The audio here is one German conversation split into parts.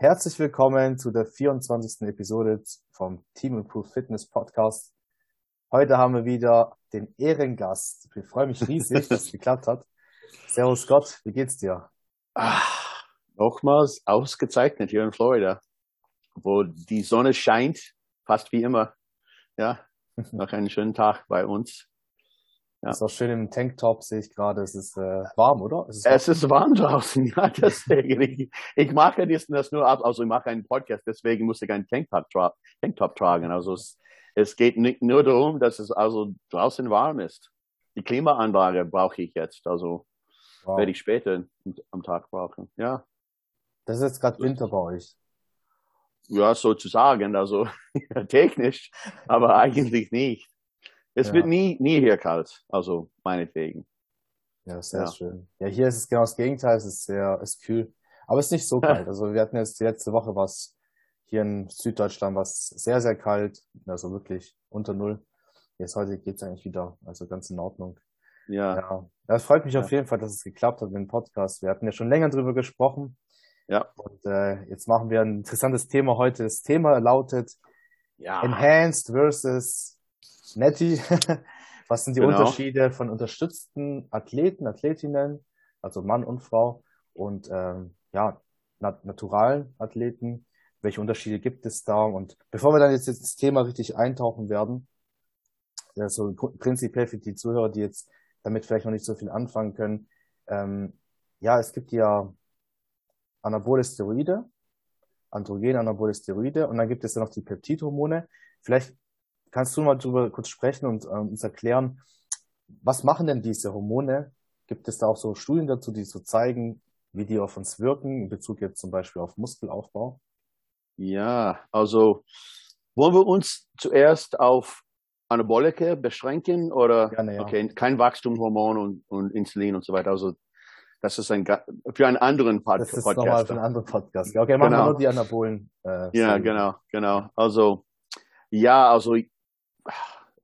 Herzlich willkommen zu der 24. Episode vom Team Improve Fitness Podcast. Heute haben wir wieder den Ehrengast. Ich freue mich riesig, dass es geklappt hat. Servus Gott, wie geht's dir? Ach, nochmals ausgezeichnet hier in Florida, wo die Sonne scheint, fast wie immer. Ja, noch einen schönen Tag bei uns. Ja. Ist auch schön im Tanktop, sehe ich gerade. Es ist äh, warm, oder? Es ist warm. es ist warm draußen, ja, deswegen. ich, ich mache das nur ab, also ich mache einen Podcast, deswegen muss ich einen Tanktop, tra Tanktop tragen. Also es, es geht nicht nur darum, dass es also draußen warm ist. Die Klimaanlage brauche ich jetzt, also wow. werde ich später am Tag brauchen. Ja. Das ist jetzt gerade Winter bei euch. Ja, sozusagen, also technisch, aber eigentlich nicht. Es ja. wird nie, nie hier kalt, also meinetwegen. Ja, sehr ja. schön. Ja, hier ist es genau das Gegenteil, es ist sehr, es ist kühl. Aber es ist nicht so kalt. Also wir hatten jetzt die letzte Woche was hier in Süddeutschland was sehr, sehr kalt, also wirklich unter Null. Jetzt heute geht's eigentlich wieder, also ganz in Ordnung. Ja. ja. Das freut mich ja. auf jeden Fall, dass es geklappt hat mit dem Podcast. Wir hatten ja schon länger drüber gesprochen. Ja. Und äh, jetzt machen wir ein interessantes Thema heute. Das Thema lautet ja. Enhanced versus Netty. Was sind die genau. Unterschiede von unterstützten Athleten, Athletinnen, also Mann und Frau und ähm, ja, nat naturalen Athleten? Welche Unterschiede gibt es da? Und bevor wir dann jetzt ins Thema richtig eintauchen werden, also prinzipiell für die Zuhörer, die jetzt damit vielleicht noch nicht so viel anfangen können, ähm, ja, es gibt ja anabole Steroide, androgen anabole Steroide und dann gibt es ja noch die Peptidhormone. Vielleicht Kannst du mal darüber kurz sprechen und äh, uns erklären, was machen denn diese Hormone? Gibt es da auch so Studien dazu, die so zeigen, wie die auf uns wirken, in Bezug jetzt zum Beispiel auf Muskelaufbau? Ja, also wollen wir uns zuerst auf Anabolike beschränken oder Gerne, ja. okay, kein Wachstumshormon und, und Insulin und so weiter. Also das ist ein für einen anderen Pod das ist Podcast. Nochmal für einen anderen Podcast. Okay, machen genau. wir nur die Anabolen. Äh, ja, genau, genau. Also ja, also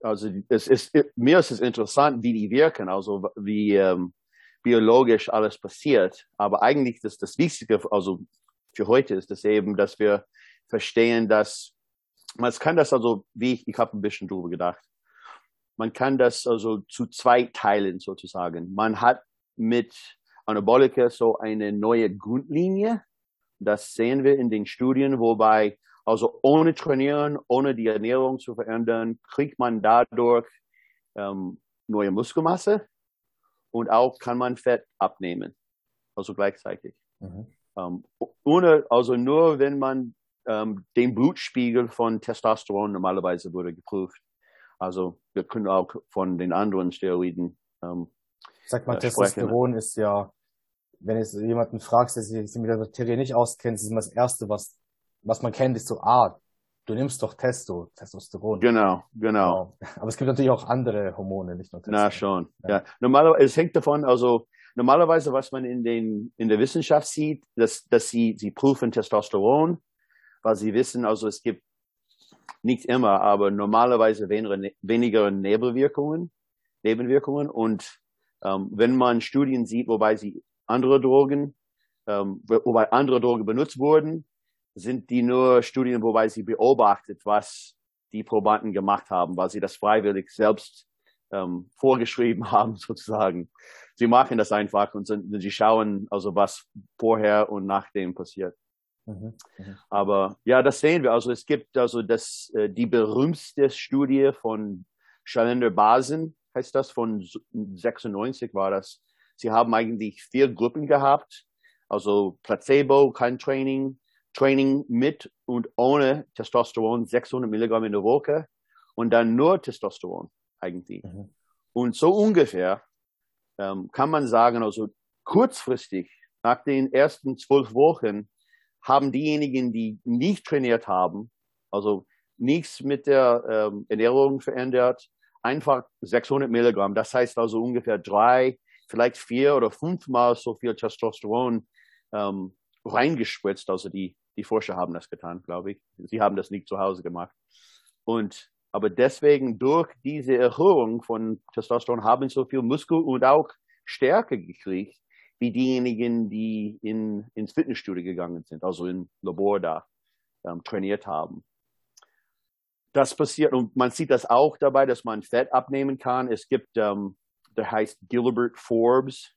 also es ist, mir ist es interessant, wie die wirken, also wie ähm, biologisch alles passiert. Aber eigentlich ist das Wichtige, also für heute ist das eben, dass wir verstehen, dass man kann das also, wie ich, ich habe ein bisschen drüber gedacht. Man kann das also zu zwei teilen sozusagen. Man hat mit Anabolika so eine neue Grundlinie. Das sehen wir in den Studien, wobei also ohne Trainieren, ohne die Ernährung zu verändern, kriegt man dadurch ähm, neue Muskelmasse und auch kann man Fett abnehmen. Also gleichzeitig. Mhm. Ähm, ohne, also nur wenn man ähm, den Blutspiegel von Testosteron normalerweise wurde geprüft. Also wir können auch von den anderen Steroiden. Ähm, Sag mal, äh, Testosteron ist ja, wenn es jemanden fragst, der sich mit der Materie nicht auskennt, ist immer das Erste, was was man kennt, ist so, ah, du nimmst doch Testo, Testosteron. Genau, genau. Aber es gibt natürlich auch andere Hormone, nicht nur Testosteron. Na schon, ja. ja. Normalerweise, es hängt davon, also normalerweise, was man in den in der Wissenschaft sieht, dass dass sie sie prüfen Testosteron, weil sie wissen, also es gibt nicht immer, aber normalerweise weniger, weniger Nebenwirkungen, Nebenwirkungen und ähm, wenn man Studien sieht, wobei sie andere Drogen, ähm, wobei andere Drogen benutzt wurden, sind die nur Studien, wobei sie beobachtet, was die Probanden gemacht haben, weil sie das freiwillig selbst ähm, vorgeschrieben haben, sozusagen. Sie machen das einfach und sind, sie schauen also, was vorher und nachdem passiert. Mhm, mh. Aber ja, das sehen wir. Also es gibt also das, äh, die berühmteste Studie von Schallender Basen, heißt das, von 96 war das. Sie haben eigentlich vier Gruppen gehabt. Also Placebo, kein Training, Training mit und ohne Testosteron 600 Milligramm in der Woche und dann nur Testosteron eigentlich. Mhm. Und so ungefähr ähm, kann man sagen, also kurzfristig nach den ersten zwölf Wochen haben diejenigen, die nicht trainiert haben, also nichts mit der ähm, Ernährung verändert, einfach 600 Milligramm. Das heißt also ungefähr drei, vielleicht vier oder fünfmal so viel Testosteron ähm, reingespritzt, also die die Forscher haben das getan, glaube ich. Sie haben das nicht zu Hause gemacht. Und aber deswegen durch diese Erhöhung von Testosteron haben so viel Muskel und auch Stärke gekriegt, wie diejenigen, die in, ins Fitnessstudio gegangen sind, also im Labor da ähm, trainiert haben. Das passiert und man sieht das auch dabei, dass man Fett abnehmen kann. Es gibt, ähm, der heißt Gilbert Forbes,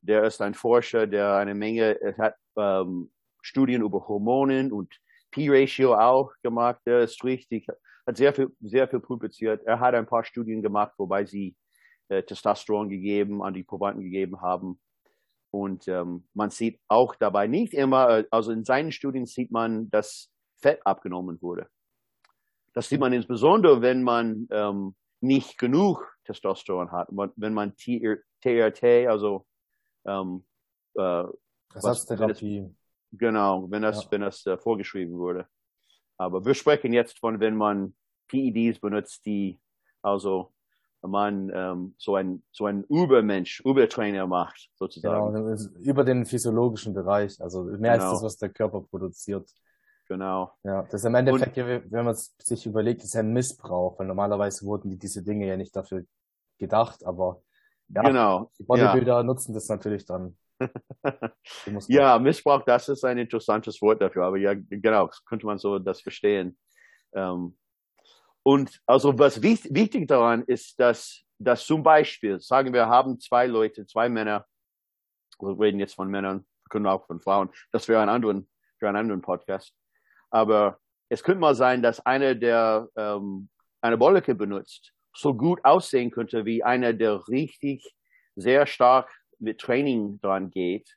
der ist ein Forscher, der eine Menge hat ähm, Studien über Hormonen und P-Ratio auch gemacht. Der ist richtig, hat sehr viel, sehr viel publiziert. Er hat ein paar Studien gemacht, wobei sie äh, Testosteron gegeben, an die Probanden gegeben haben. Und ähm, man sieht auch dabei nicht immer, äh, also in seinen Studien sieht man, dass Fett abgenommen wurde. Das sieht man insbesondere, wenn man ähm, nicht genug Testosteron hat. Wenn man TRT, also ähm, äh, Ersatztherapie. Genau, wenn das, ja. wenn das äh, vorgeschrieben wurde. Aber wir sprechen jetzt von, wenn man PEDs benutzt, die also man ähm, so ein so ein Übermensch, Übertrainer macht sozusagen. Genau, über den physiologischen Bereich, also mehr genau. als das, was der Körper produziert. Genau. Ja, das ist im Endeffekt, Und, wenn man es sich überlegt, ist ein Missbrauch, weil normalerweise wurden die, diese Dinge ja nicht dafür gedacht, aber ja, genau. die Bodybuilder ja. nutzen das natürlich dann. Ja, Missbrauch, das ist ein interessantes Wort dafür, aber ja, genau, könnte man so das verstehen. Ähm, und also was wichtig, wichtig daran ist, dass, dass zum Beispiel, sagen wir, haben zwei Leute, zwei Männer, wir reden jetzt von Männern, können auch von Frauen, das wäre ein anderen, für einen anderen Podcast. Aber es könnte mal sein, dass einer, der ähm, eine Bolleke benutzt, so gut aussehen könnte wie einer, der richtig sehr stark mit Training dran geht.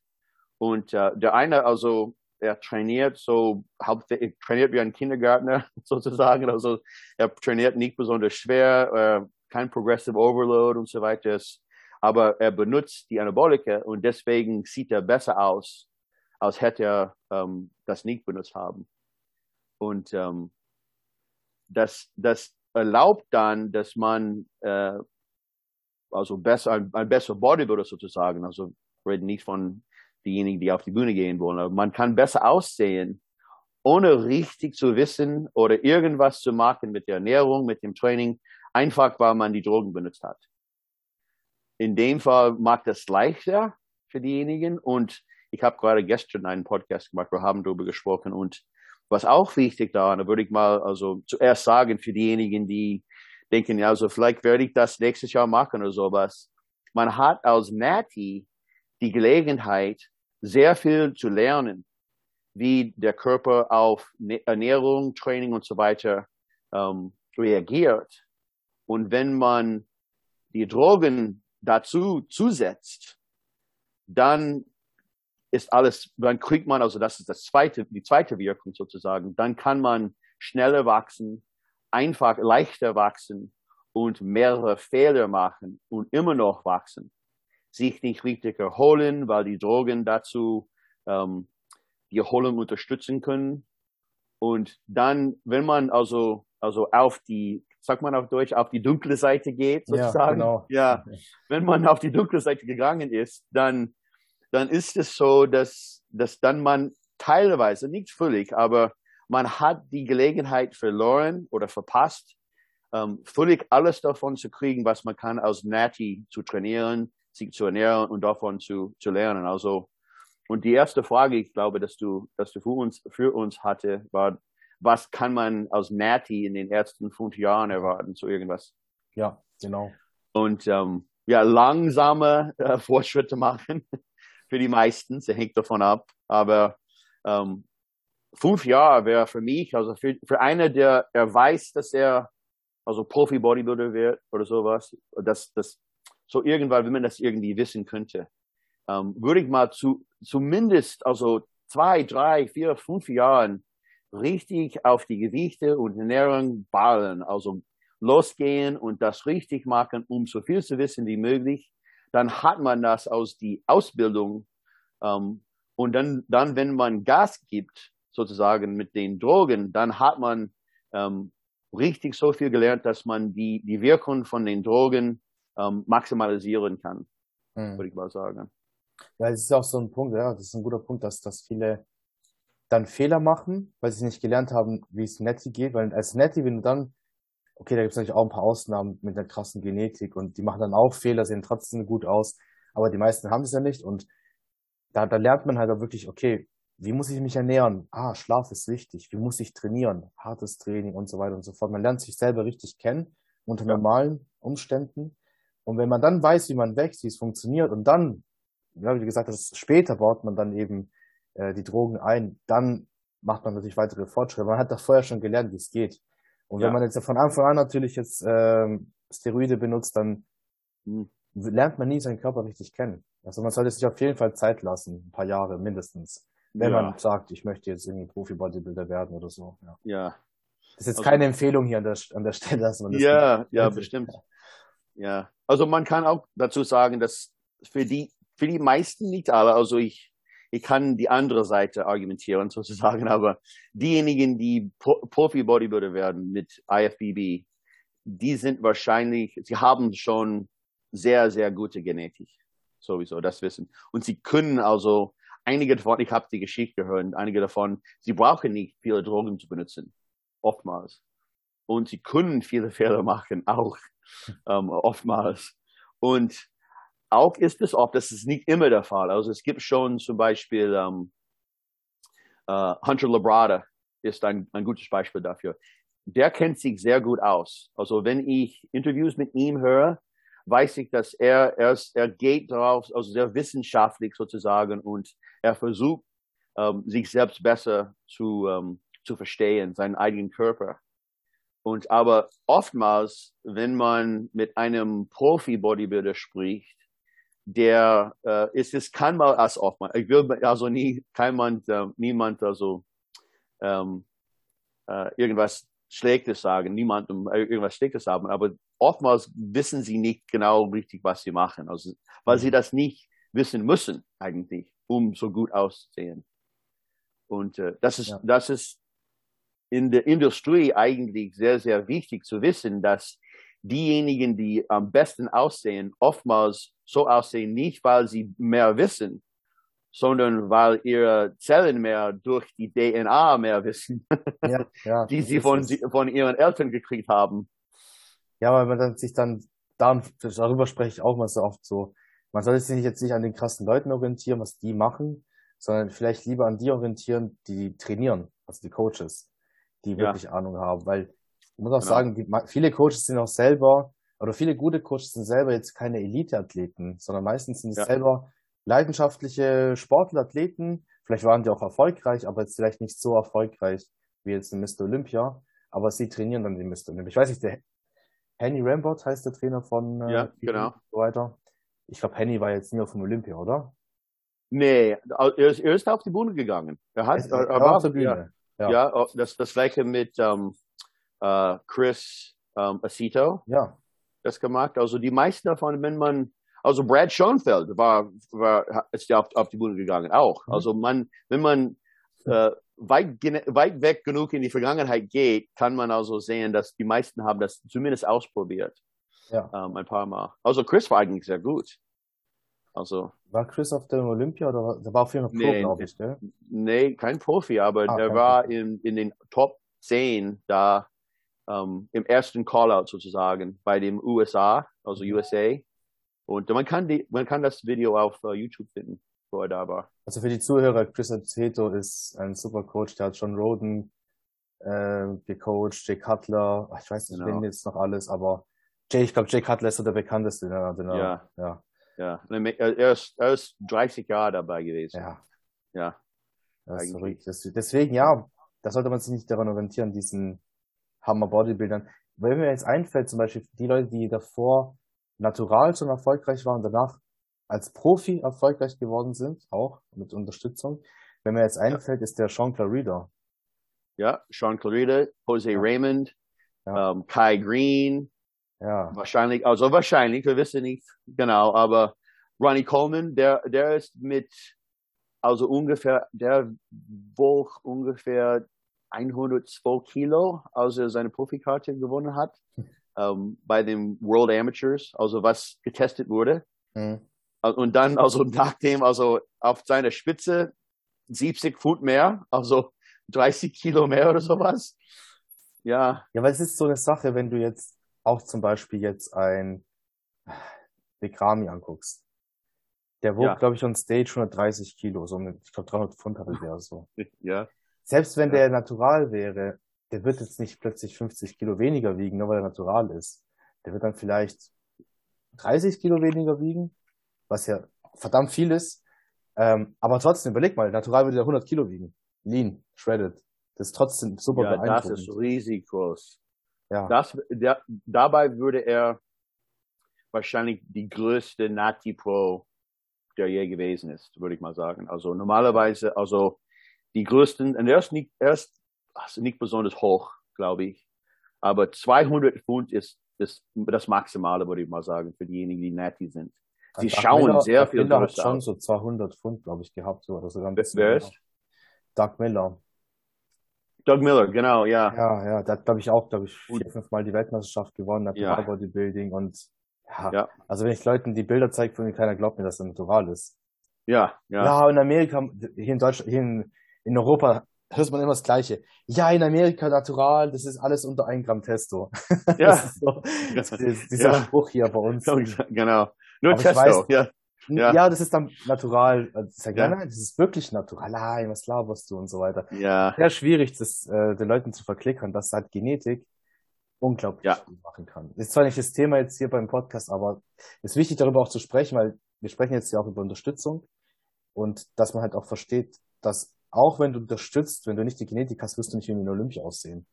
Und äh, der eine, also er trainiert so hauptsächlich trainiert wie ein Kindergärtner sozusagen. Also er trainiert nicht besonders schwer, äh, kein Progressive Overload und so weiter. Aber er benutzt die Anabolika und deswegen sieht er besser aus, als hätte er ähm, das nicht benutzt haben. Und ähm, das, das erlaubt dann, dass man äh, also besser, ein, ein besserer Bodybuilder sozusagen, also reden nicht von diejenigen, die auf die Bühne gehen wollen, aber man kann besser aussehen, ohne richtig zu wissen oder irgendwas zu machen mit der Ernährung, mit dem Training, einfach weil man die Drogen benutzt hat. In dem Fall macht es leichter für diejenigen und ich habe gerade gestern einen Podcast gemacht, wir haben darüber gesprochen und was auch wichtig daran, da würde ich mal also zuerst sagen für diejenigen, die denken, ja, also vielleicht werde ich das nächstes Jahr machen oder sowas. Man hat als Natty die Gelegenheit, sehr viel zu lernen, wie der Körper auf Ernährung, Training und so weiter ähm, reagiert. Und wenn man die Drogen dazu zusetzt, dann ist alles, dann kriegt man, also das ist das zweite, die zweite Wirkung sozusagen, dann kann man schneller wachsen, einfach leichter wachsen und mehrere Fehler machen und immer noch wachsen. Sich nicht richtig erholen, weil die Drogen dazu ähm, die Erholung unterstützen können. Und dann, wenn man also, also auf die, sagt man auf Deutsch, auf die dunkle Seite geht, sozusagen. Ja, genau. ja. Wenn man auf die dunkle Seite gegangen ist, dann dann ist es so, dass, dass dann man teilweise, nicht völlig, aber man hat die Gelegenheit verloren oder verpasst, ähm, völlig alles davon zu kriegen, was man kann aus Natty zu trainieren, sich zu ernähren und davon zu, zu lernen. Also, und die erste Frage, ich glaube, dass du, dass du für uns, für uns hatte, war, was kann man aus Natty in den ersten fünf Jahren erwarten, zu irgendwas? Ja, genau. Und ähm, ja, langsame äh, Fortschritte machen für die meisten. Es hängt davon ab. Aber ähm, fünf Jahre wäre für mich, also für, für einer, der er weiß, dass er also Profi-Bodybuilder wird oder sowas, dass das so irgendwann, wenn man das irgendwie wissen könnte, ähm, würde ich mal zu zumindest also zwei, drei, vier, fünf Jahren richtig auf die Gewichte und Ernährung ballen, also losgehen und das richtig machen, um so viel zu wissen wie möglich dann hat man das aus die Ausbildung. Ähm, und dann, dann, wenn man Gas gibt, sozusagen mit den Drogen, dann hat man ähm, richtig so viel gelernt, dass man die, die Wirkung von den Drogen ähm, maximalisieren kann, hm. würde ich mal sagen. Ja, es ist auch so ein Punkt, ja, das ist ein guter Punkt, dass, dass viele dann Fehler machen, weil sie nicht gelernt haben, wie es Netty geht, weil als Netty, wenn du dann okay, da gibt es natürlich auch ein paar Ausnahmen mit einer krassen Genetik und die machen dann auch Fehler, sehen trotzdem gut aus, aber die meisten haben es ja nicht und da, da lernt man halt auch wirklich, okay, wie muss ich mich ernähren? Ah, Schlaf ist wichtig. Wie muss ich trainieren? Hartes Training und so weiter und so fort. Man lernt sich selber richtig kennen unter ja. normalen Umständen. Und wenn man dann weiß, wie man wächst, wie es funktioniert und dann, ja, wie gesagt, das später baut man dann eben äh, die Drogen ein, dann macht man natürlich weitere Fortschritte. Man hat doch vorher schon gelernt, wie es geht. Und ja. wenn man jetzt von Anfang an natürlich jetzt ähm, Steroide benutzt, dann lernt man nie seinen Körper richtig kennen. Also man sollte sich auf jeden Fall Zeit lassen, ein paar Jahre mindestens, wenn ja. man sagt, ich möchte jetzt irgendwie Profi-Bodybuilder werden oder so. Ja. ja. Das ist jetzt also, keine Empfehlung hier an der, an der Stelle, dass man das Ja, ja, bestimmt. Ja. Also man kann auch dazu sagen, dass für die, für die meisten nicht alle, also ich, ich kann die andere Seite argumentieren sozusagen, aber diejenigen, die Profi-Bodybuilder werden mit IFBB, die sind wahrscheinlich, sie haben schon sehr, sehr gute Genetik. Sowieso, das Wissen. Und sie können also, einige davon, ich habe die Geschichte gehört, einige davon, sie brauchen nicht viele Drogen zu benutzen. Oftmals. Und sie können viele Fehler machen, auch ähm, oftmals. Und auch ist es oft, das ist nicht immer der Fall. Also es gibt schon zum Beispiel ähm, äh, Hunter Labrada ist ein, ein gutes Beispiel dafür der kennt sich sehr gut aus. Also wenn ich Interviews mit ihm höre, weiß ich, dass er, er, er geht darauf, also sehr wissenschaftlich sozusagen und er versucht, ähm, sich selbst besser zu, ähm, zu verstehen, seinen eigenen Körper. Und aber oftmals, wenn man mit einem Profi-Bodybuilder spricht, der äh, ist es kann mal als oftmals. Ich will also nie kein äh, niemand also ähm, äh, irgendwas Schlechtes sagen, niemandem irgendwas Schlechtes haben, aber oftmals wissen sie nicht genau richtig, was sie machen, also, weil sie mhm. das nicht wissen müssen eigentlich, um so gut auszusehen. Und äh, das ist, ja. das ist in der Industrie eigentlich sehr, sehr wichtig zu wissen, dass diejenigen, die am besten aussehen, oftmals so aussehen, nicht weil sie mehr wissen, sondern weil ihre Zellen mehr durch die DNA mehr wissen, ja, ja, die sie von, von ihren Eltern gekriegt haben. Ja, weil man dann sich dann, darüber spreche ich auch mal so oft so, man sollte sich jetzt nicht an den krassen Leuten orientieren, was die machen, sondern vielleicht lieber an die orientieren, die trainieren, also die Coaches, die wirklich ja. Ahnung haben, weil ich muss auch genau. sagen, die, viele Coaches sind auch selber, oder viele gute Coaches sind selber jetzt keine Elite-Athleten, sondern meistens sind es ja. selber leidenschaftliche Sportler, Athleten. Vielleicht waren die auch erfolgreich, aber jetzt vielleicht nicht so erfolgreich wie jetzt in Mr. Olympia. Aber sie trainieren dann den Mr. Olympia. Ich weiß nicht, der Henny Rambot heißt der Trainer von äh, ja, genau. so weiter. Ich glaube, Henny war jetzt nie auf dem Olympia, oder? Nee, er ist, er ist auf die Bühne gegangen. Er hat, er, er war auf der Bühne. Ja, ja. ja das, das gleiche mit uh, äh, Chris um, Acito. Ja. Das gemacht. Also die meisten davon, wenn man also Brad Schoenfeld war, war ist ja auf, auf die Bühne gegangen auch. Mhm. Also man, wenn man äh, weit, weit weg genug in die Vergangenheit geht, kann man also sehen, dass die meisten haben das zumindest ausprobiert. Ja. Ähm, ein paar Mal. Also Chris war eigentlich sehr gut. Also. War Chris auf dem Olympia oder der war auf jeden Fall Pro, nee, glaube ich, gell? Nee, kein Profi, aber ah, der war Profi. in, in den Top 10 da ähm, im ersten Callout sozusagen bei dem USA, also mhm. USA. Und man kann die, man kann das Video auf uh, YouTube finden, wo er da war. Also für die Zuhörer, Chris Aceto ist ein super Coach, der hat John Roden äh, gecoacht, Jay Cutler, ich weiß nicht, genau. wen jetzt noch alles, aber Jay, ich glaube, Jay Cutler ist so der bekannteste. Er, den er, ja. ja. Ja, er ist, er ist 30 Jahre dabei gewesen. Ja. Ja. Verrückt. Deswegen, ja, da sollte man sich nicht daran orientieren, diesen Hammer Bodybuildern. Wenn mir jetzt einfällt, zum Beispiel die Leute, die davor natural schon erfolgreich waren, danach als Profi erfolgreich geworden sind, auch mit Unterstützung. Wenn mir jetzt einfällt, ist der Sean Clarida. Ja, Sean Clarida, Jose ja. Raymond, ja. Ähm, Kai Green. Ja. Wahrscheinlich, also wahrscheinlich, wir wissen nicht genau, aber Ronnie Coleman, der, der ist mit, also ungefähr, der wog ungefähr 102 Kilo, als er seine Profikarte gewonnen hat ähm, bei den World Amateurs, also was getestet wurde. Mhm. Und dann, also nachdem, also auf seiner Spitze 70 Pfund mehr, also 30 Kilo mehr oder sowas. Ja. Ja, weil es ist so eine Sache, wenn du jetzt auch zum Beispiel jetzt ein Bekrami anguckst. Der wog, ja. glaube ich, on Stage 130 Kilo, so mit, ich glaube 300 Pfund hatte der so. Ja. Selbst wenn ja. der natural wäre, der wird jetzt nicht plötzlich 50 Kilo weniger wiegen, nur weil er natural ist. Der wird dann vielleicht 30 Kilo weniger wiegen, was ja verdammt viel ist. Ähm, aber trotzdem, überleg mal, natural würde er 100 Kilo wiegen. Lean, shredded. Das ist trotzdem super ja, beeindruckend. Das ist riesig groß. Ja. Das, der, dabei würde er wahrscheinlich die größte Nati Pro der je gewesen ist, würde ich mal sagen. Also normalerweise, also die größten, und er ist nicht, er ist also nicht besonders hoch, glaube ich, aber 200 Pfund ist, ist das Maximale, würde ich mal sagen, für diejenigen, die Nati sind. Sie schauen Miller, sehr Doug viel Miller hat schon so 200 Pfund, glaube ich, gehabt, so, oder sogar ein bisschen Wer ist? Doug Miller. Doug Miller, genau, ja. Ja, ja, der hat, glaube ich, auch, glaube ich, vier, fünf Mal die Weltmeisterschaft gewonnen, Natural ja. Bodybuilding und ja, ja, also wenn ich Leuten die Bilder zeige, von mir keiner glaubt mir, dass er natural ist. Ja, ja. Ja, in Amerika, hier in Deutschland, hier in, in Europa hört man immer das Gleiche. Ja, in Amerika natural, das ist alles unter 1 Gramm Testo. Ja. das ist so, das dieser ja. Bruch hier bei uns. Genau. Nur Aber Testo, weiß, ja. Ja. ja, das ist dann natural. Also ich sage, ja. nein, das ist wirklich natural. Nein, was laberst du und so weiter. Ja. Sehr schwierig, das äh, den Leuten zu verklickern, dass halt Genetik unglaublich ja. machen kann. Ist zwar nicht das Thema jetzt hier beim Podcast, aber es ist wichtig, darüber auch zu sprechen, weil wir sprechen jetzt ja auch über Unterstützung und dass man halt auch versteht, dass auch wenn du unterstützt, wenn du nicht die Genetik hast, wirst du nicht wie in Olympia aussehen.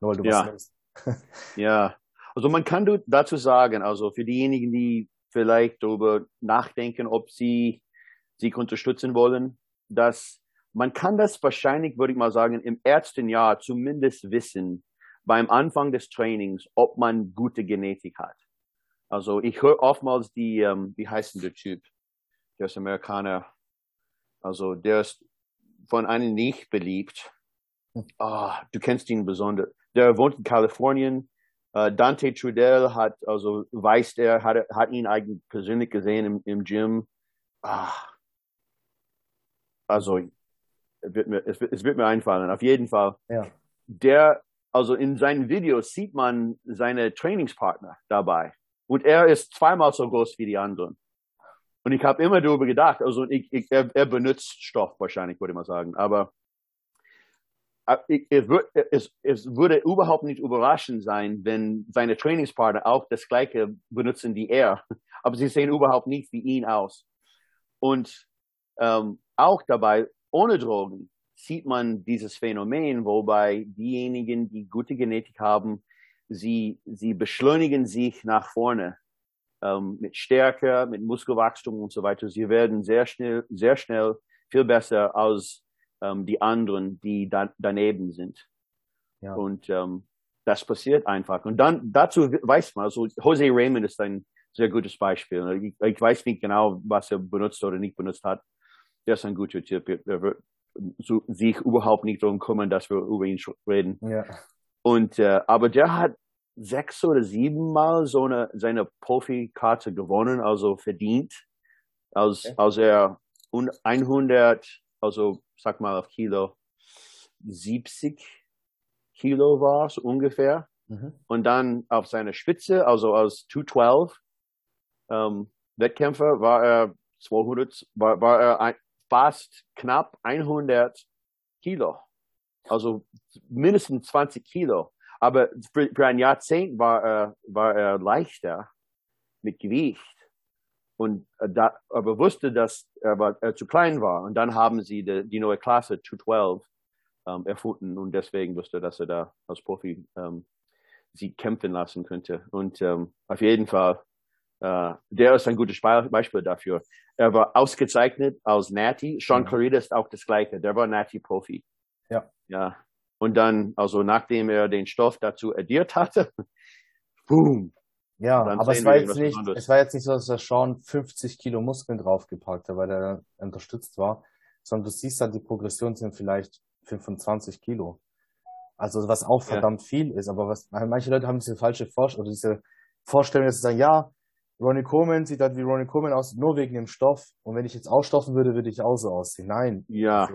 Nur weil du ja. was nimmst. ja. Also man kann dazu sagen, also für diejenigen, die vielleicht darüber nachdenken, ob sie sich unterstützen wollen, dass man kann das wahrscheinlich, würde ich mal sagen, im ersten Jahr zumindest wissen, beim Anfang des Trainings, ob man gute Genetik hat. Also ich höre oftmals die, ähm, wie heißt denn der Typ? Der ist Amerikaner. Also der ist von einem nicht beliebt. Oh, du kennst ihn besonders. Der wohnt in Kalifornien. Uh, Dante Trudel hat, also weiß der, hat, hat ihn eigentlich persönlich gesehen im, im Gym. Ah. Also, es wird, mir, es, wird, es wird mir einfallen. Auf jeden Fall. Ja. Der, also in seinen Videos sieht man seine Trainingspartner dabei. Und er ist zweimal so groß wie die anderen. Und ich habe immer darüber gedacht, also ich, ich, er, er benutzt Stoff wahrscheinlich, würde ich mal sagen. Aber es, es würde überhaupt nicht überraschend sein, wenn seine Trainingspartner auch das gleiche benutzen wie er. Aber sie sehen überhaupt nicht wie ihn aus. Und ähm, auch dabei, ohne Drogen, sieht man dieses Phänomen, wobei diejenigen, die gute Genetik haben, sie, sie beschleunigen sich nach vorne ähm, mit Stärke, mit Muskelwachstum und so weiter. Sie werden sehr schnell, sehr schnell viel besser als ähm, die anderen, die da, daneben sind. Ja. Und ähm, das passiert einfach. Und dann dazu weiß man, also Jose Raymond ist ein sehr gutes Beispiel. Ich, ich weiß nicht genau, was er benutzt oder nicht benutzt hat. Der ist ein guter Typ. Er wird so, sich überhaupt nicht darum kümmern, dass wir über ihn reden. Ja. Und äh, aber der hat sechs oder sieben Mal so eine seine Profikarte gewonnen, also verdient, als okay. als er 100, also sag mal auf Kilo 70 Kilo war, so ungefähr. Mhm. Und dann auf seiner Spitze, also als 212 ähm, Wettkämpfer, war er 200, war, war er ein, fast knapp 100 Kilo. Also mindestens 20 Kilo. Aber für, für ein Jahrzehnt war er, war er leichter mit Gewicht. Und da, aber wusste, dass er, war, er zu klein war. Und dann haben sie die, die neue Klasse 212 ähm, erfunden. Und deswegen wusste er, dass er da als Profi ähm, sie kämpfen lassen könnte. Und ähm, auf jeden Fall, äh, der ist ein gutes Beispiel dafür. Er war ausgezeichnet als Natty. Sean mhm. Clarida ist auch das Gleiche. Der war Natty-Profi. Ja. Ja. Und dann, also nachdem er den Stoff dazu addiert hatte, boom. Ja, aber es war jetzt nicht, es war jetzt nicht so, dass er Sean 50 Kilo Muskeln draufgepackt hat, weil er unterstützt war, sondern du siehst dann, die Progression sind vielleicht 25 Kilo. Also was auch verdammt ja. viel ist, aber was, manche Leute haben diese falsche Vorstellung, oder diese Vorstellung, dass sie sagen, ja, Ronnie Coleman sieht halt wie Ronnie Coleman aus, nur wegen dem Stoff. Und wenn ich jetzt ausstoffen würde, würde ich auch so aussehen. Nein. Ja.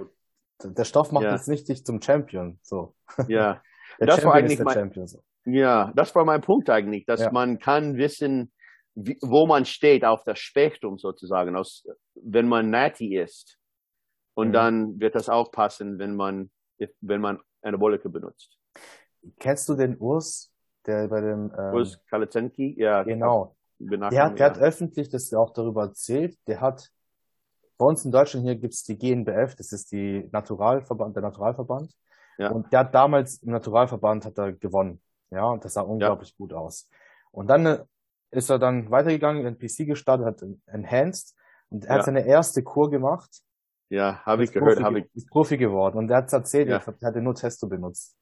Also, der Stoff macht ja. jetzt nicht dich zum Champion. So. Ja. der das Champion war eigentlich ist der mein, Champion. So. Ja, das war mein Punkt eigentlich, dass ja. man kann wissen, wie, wo man steht auf das Spektrum sozusagen, aus, wenn man Natty ist. Und mhm. dann wird das auch passen, wenn man, wenn man Anabolika benutzt. Kennst du den Urs, der bei dem ähm, Urs Kalazenki? Ja, genau. Der, der hat öffentlich das auch darüber erzählt. Der hat bei uns in Deutschland hier gibt's die GNBF, das ist die Naturalverband, der Naturalverband. Ja. Und der hat damals im Naturalverband hat er gewonnen. Ja, und das sah unglaublich ja. gut aus. Und dann äh, ist er dann weitergegangen, in PC gestartet, hat Enhanced und er ja. hat seine erste Kur gemacht. Ja, habe ich gehört, habe ich. Ist Profi geworden und er hat erzählt, ja. er hatte nur Testo benutzt.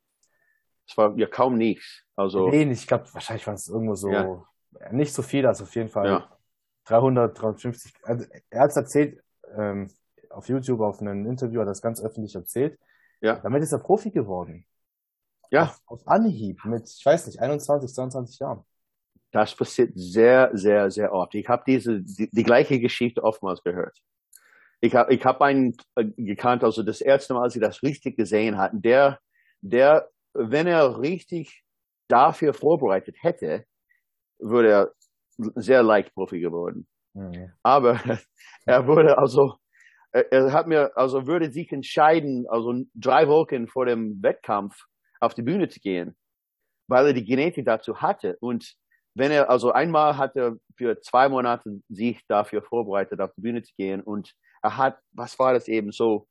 Es war ja kaum nichts. Also wenig, ich glaube, wahrscheinlich war es irgendwo so ja. nicht so viel, also auf jeden Fall ja. 300, 350. Also er hat es erzählt ähm, auf YouTube, auf einem Interview, hat er das ganz öffentlich erzählt. Ja. Damit ist er Profi geworden. Ja. Auf, auf Anhieb mit, ich weiß nicht, 21, 22 Jahren. Das passiert sehr, sehr, sehr oft. Ich habe diese die, die, gleiche Geschichte oftmals gehört. Ich habe ich hab einen äh, gekannt, also das erste Mal, als ich das richtig gesehen hatten, der, der, wenn er richtig dafür vorbereitet hätte, würde er sehr leicht Profi geworden. Mhm. Aber er wurde also, er, er hat mir, also würde sich entscheiden, also drei Wochen vor dem Wettkampf auf die Bühne zu gehen, weil er die Genetik dazu hatte. Und wenn er, also einmal hat er für zwei Monate sich dafür vorbereitet, auf die Bühne zu gehen und er hat, was war das eben, so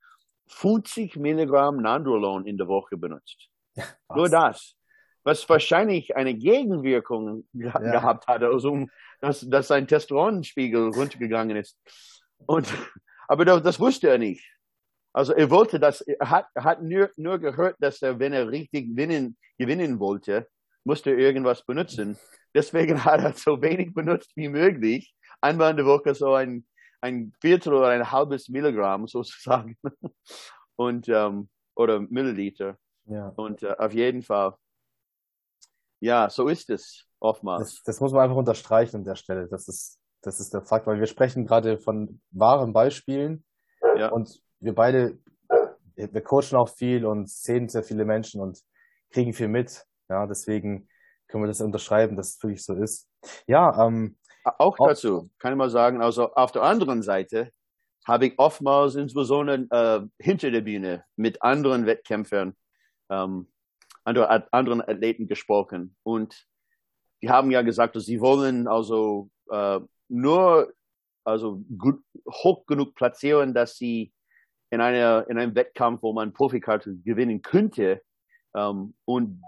50 Milligramm Nandrolon in der Woche benutzt. Ja, Nur das. Was wahrscheinlich eine Gegenwirkung ge ja. gehabt hatte, also dass, dass sein Testosteronspiegel runtergegangen ist. Und, aber das wusste er nicht. Also er wollte das, er hat, er hat nur, nur gehört, dass er, wenn er richtig gewinnen, gewinnen wollte, musste er irgendwas benutzen. Deswegen hat er so wenig benutzt wie möglich. Einmal in der Woche so ein, ein Viertel oder ein halbes Milligramm sozusagen. Und, ähm, oder Milliliter. Ja. Und äh, auf jeden Fall. Ja, so ist es oftmals. Das, das muss man einfach unterstreichen an der Stelle. Das ist, das ist der Fakt, weil wir sprechen gerade von wahren Beispielen. Ja. Und wir beide, wir coachen auch viel und sehen sehr viele Menschen und kriegen viel mit. Ja, deswegen können wir das unterschreiben, dass es wirklich so ist. Ja, ähm, auch dazu kann ich mal sagen, also auf der anderen Seite habe ich oftmals insbesondere äh, hinter der Bühne mit anderen Wettkämpfern, ähm, andere, anderen Athleten gesprochen und die haben ja gesagt, dass sie wollen also äh, nur also gut, hoch genug platzieren, dass sie in einer in einem Wettkampf, wo man Profikarte gewinnen könnte, ähm, und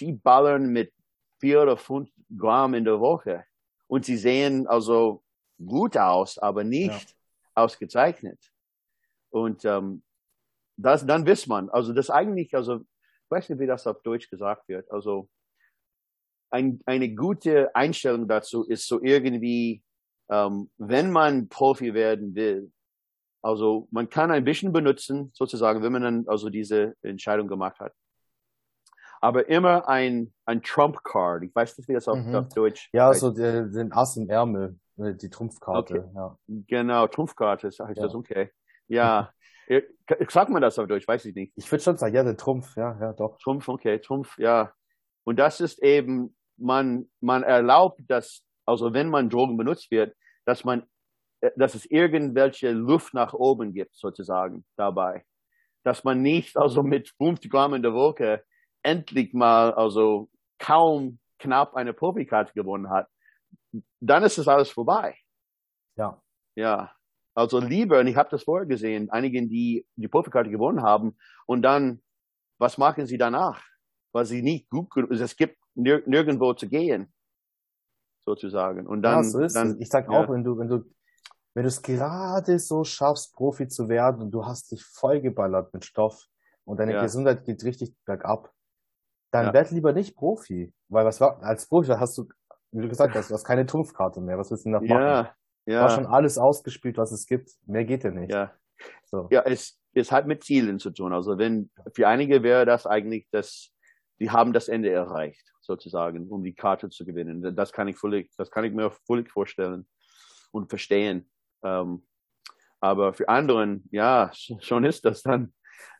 die ballern mit vier oder fünf Gramm in der Woche. Und sie sehen also gut aus, aber nicht ja. ausgezeichnet. Und ähm, das, dann wisst man, also das eigentlich, also ich weiß nicht, wie das auf Deutsch gesagt wird. Also ein, eine gute Einstellung dazu ist so irgendwie, ähm, wenn man Profi werden will, also man kann ein bisschen benutzen, sozusagen, wenn man dann also diese Entscheidung gemacht hat aber immer ein, ein Trump-Card. Ich weiß nicht, wie das auf, mhm. auf Deutsch Ja, heißt. so den, den Ass im Ärmel, äh, die Trumpfkarte. Okay. Ja. Genau, Trumpfkarte, sag ich ja. das, okay. Ja, sag mal das auf Deutsch, weiß ich nicht. Ich würde schon sagen, ja, der Trumpf, ja, ja, doch. Trumpf, okay, Trumpf, ja. Und das ist eben, man, man erlaubt, dass, also wenn man Drogen benutzt wird, dass man, äh, dass es irgendwelche Luft nach oben gibt, sozusagen, dabei. Dass man nicht, also mit 50 Gramm in der Woche endlich mal, also kaum knapp eine Profikarte gewonnen hat, dann ist es alles vorbei. Ja. Ja. Also lieber, und ich habe das vorher gesehen, einigen, die die Profikarte gewonnen haben, und dann, was machen sie danach? Weil sie nicht gut genug, es gibt nir nirgendwo zu gehen, sozusagen. Und dann, ja, so ist dann, es. Ich sag ja. auch, wenn du, wenn du, wenn du es gerade so schaffst, Profi zu werden und du hast dich vollgeballert mit Stoff und deine ja. Gesundheit geht richtig bergab, dann ja. werd lieber nicht Profi. Weil was war, als Profi hast du, wie du gesagt hast, du hast keine Trumpfkarte mehr. Was willst du noch machen? Ja, ja. War schon alles ausgespielt, was es gibt. Mehr geht ja nicht. Ja. So. Ja, es, es hat mit Zielen zu tun. Also wenn, für einige wäre das eigentlich, dass, die haben das Ende erreicht, sozusagen, um die Karte zu gewinnen. Das kann ich völlig, das kann ich mir völlig vorstellen und verstehen. Ähm, aber für anderen, ja, schon ist das dann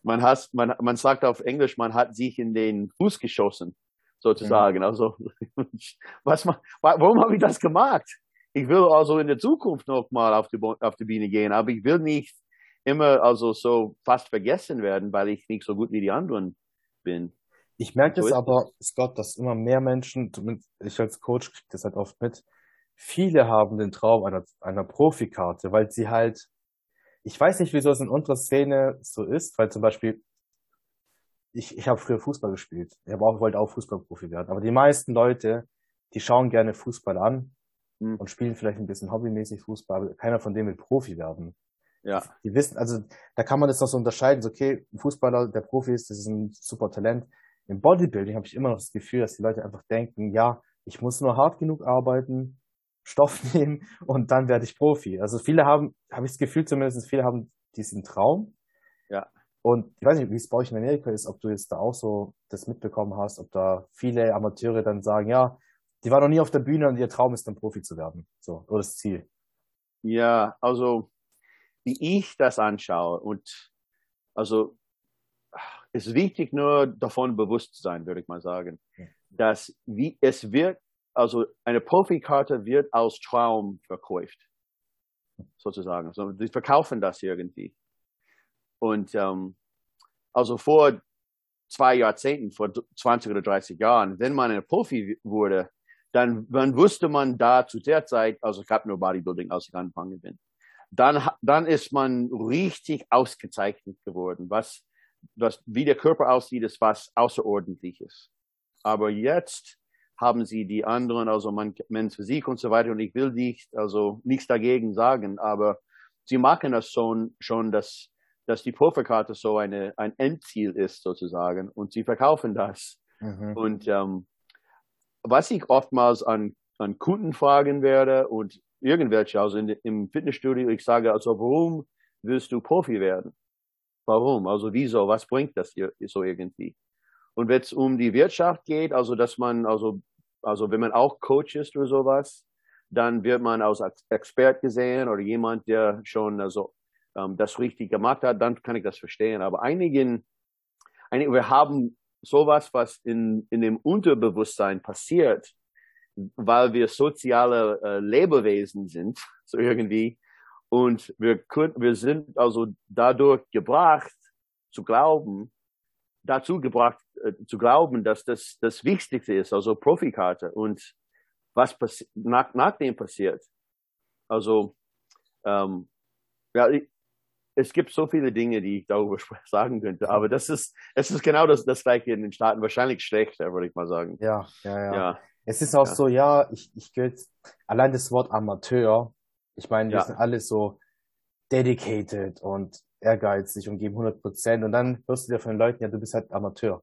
man hat, man, man sagt auf Englisch, man hat sich in den Fuß geschossen, sozusagen. Ja. Also, was man, warum habe ich das gemacht? ich will also in der Zukunft noch mal auf die, auf die Bühne gehen, aber ich will nicht immer also so fast vergessen werden, weil ich nicht so gut wie die anderen bin. Ich merke so es aber, Scott, dass immer mehr Menschen, zumindest ich als Coach kriege das halt oft mit, viele haben den Traum einer, einer Profikarte, weil sie halt, ich weiß nicht, wieso es in unserer Szene so ist, weil zum Beispiel, ich, ich habe früher Fußball gespielt. Ich auch, wollte auch Fußballprofi werden. Aber die meisten Leute, die schauen gerne Fußball an mhm. und spielen vielleicht ein bisschen hobbymäßig Fußball, aber keiner von denen will Profi werden. Ja. Die wissen, also da kann man das noch so unterscheiden, so, okay, ein Fußballer, der Profi ist, das ist ein super Talent. Im Bodybuilding habe ich immer noch das Gefühl, dass die Leute einfach denken, ja, ich muss nur hart genug arbeiten, Stoff nehmen und dann werde ich Profi. Also viele haben, habe ich das Gefühl zumindest, viele haben diesen Traum. Ja. Und ich weiß nicht, wie es bei euch in Amerika ist, ob du jetzt da auch so das mitbekommen hast, ob da viele Amateure dann sagen, ja, die waren noch nie auf der Bühne und ihr Traum ist dann Profi zu werden. So, oder das Ziel. Ja, also wie ich das anschaue und also es ist wichtig nur davon bewusst zu sein, würde ich mal sagen, dass wie es wird, also eine Profikarte wird als Traum verkauft, sozusagen. Also, die verkaufen das irgendwie. Und ähm, also vor zwei Jahrzehnten, vor 20 oder 30 Jahren, wenn man ein Profi wurde, dann, dann wusste man da zu der Zeit, also ich habe nur Bodybuilding, als ich angefangen bin, dann, dann ist man richtig ausgezeichnet geworden. Was, was, wie der Körper aussieht, ist was Außerordentliches. Aber jetzt haben sie die anderen, also man, Men's Physik und so weiter, und ich will nicht, also nichts dagegen sagen, aber sie machen das schon, schon, dass, dass die Profikarte so eine, ein Endziel ist sozusagen, und sie verkaufen das. Mhm. Und ähm, was ich oftmals an, an Kunden fragen werde und irgendwelche, also in, im Fitnessstudio, ich sage also, warum willst du Profi werden? Warum? Also wieso? Was bringt das hier so irgendwie? Und wenn es um die Wirtschaft geht, also dass man, also, also wenn man auch Coach ist oder sowas, dann wird man als Expert gesehen oder jemand, der schon also ähm, das richtig gemacht hat, dann kann ich das verstehen. Aber einigen, einigen wir haben sowas, was in, in dem Unterbewusstsein passiert, weil wir soziale äh, Lebewesen sind, so irgendwie. Und wir können, wir sind also dadurch gebracht zu glauben, dazu gebracht äh, zu glauben, dass das das Wichtigste ist, also Profikarte und was nach, nach dem passiert. Also ähm, ja, es gibt so viele Dinge, die ich darüber sagen könnte, aber das ist, es ist genau das, das gleiche in den Staaten, wahrscheinlich schlechter, würde ich mal sagen. Ja, ja, ja. ja. Es ist auch ja. so, ja, ich, ich gilt, allein das Wort Amateur, ich meine, wir ja. sind alle so dedicated und ehrgeizig und geben 100 Prozent und dann hörst du dir von den Leuten, ja, du bist halt Amateur.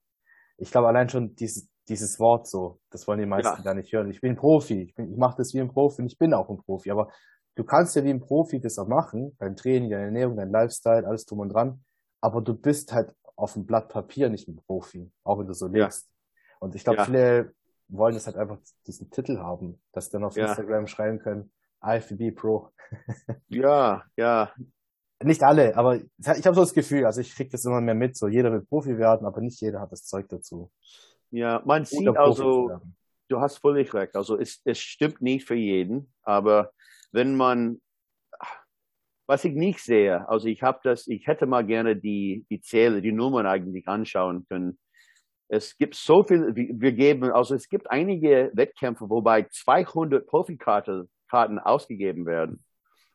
Ich glaube, allein schon dieses, dieses Wort so, das wollen die meisten ja. gar nicht hören. Ich bin Profi, ich, bin, ich mache das wie ein Profi und ich bin auch ein Profi, aber du kannst ja wie ein Profi das auch machen, dein Training, deine Ernährung, dein Lifestyle, alles drum und dran, aber du bist halt auf dem Blatt Papier nicht ein Profi, auch wenn du so lebst. Ja. Und ich glaube, ja. viele wollen es halt einfach diesen Titel haben, dass dann auf. Instagram schreiben können, IFBB Pro. ja, ja. Nicht alle, aber ich habe so das Gefühl, also ich kriege das immer mehr mit, so jeder will Profi werden, aber nicht jeder hat das Zeug dazu. Ja, man sieht also, du hast völlig recht, also es, es stimmt nicht für jeden, aber wenn man, was ich nicht sehe, also ich habe das, ich hätte mal gerne die, die Zähle, die Nummern eigentlich anschauen können. Es gibt so viel, wir geben, also es gibt einige Wettkämpfe, wobei 200 Profikarten Karten ausgegeben werden.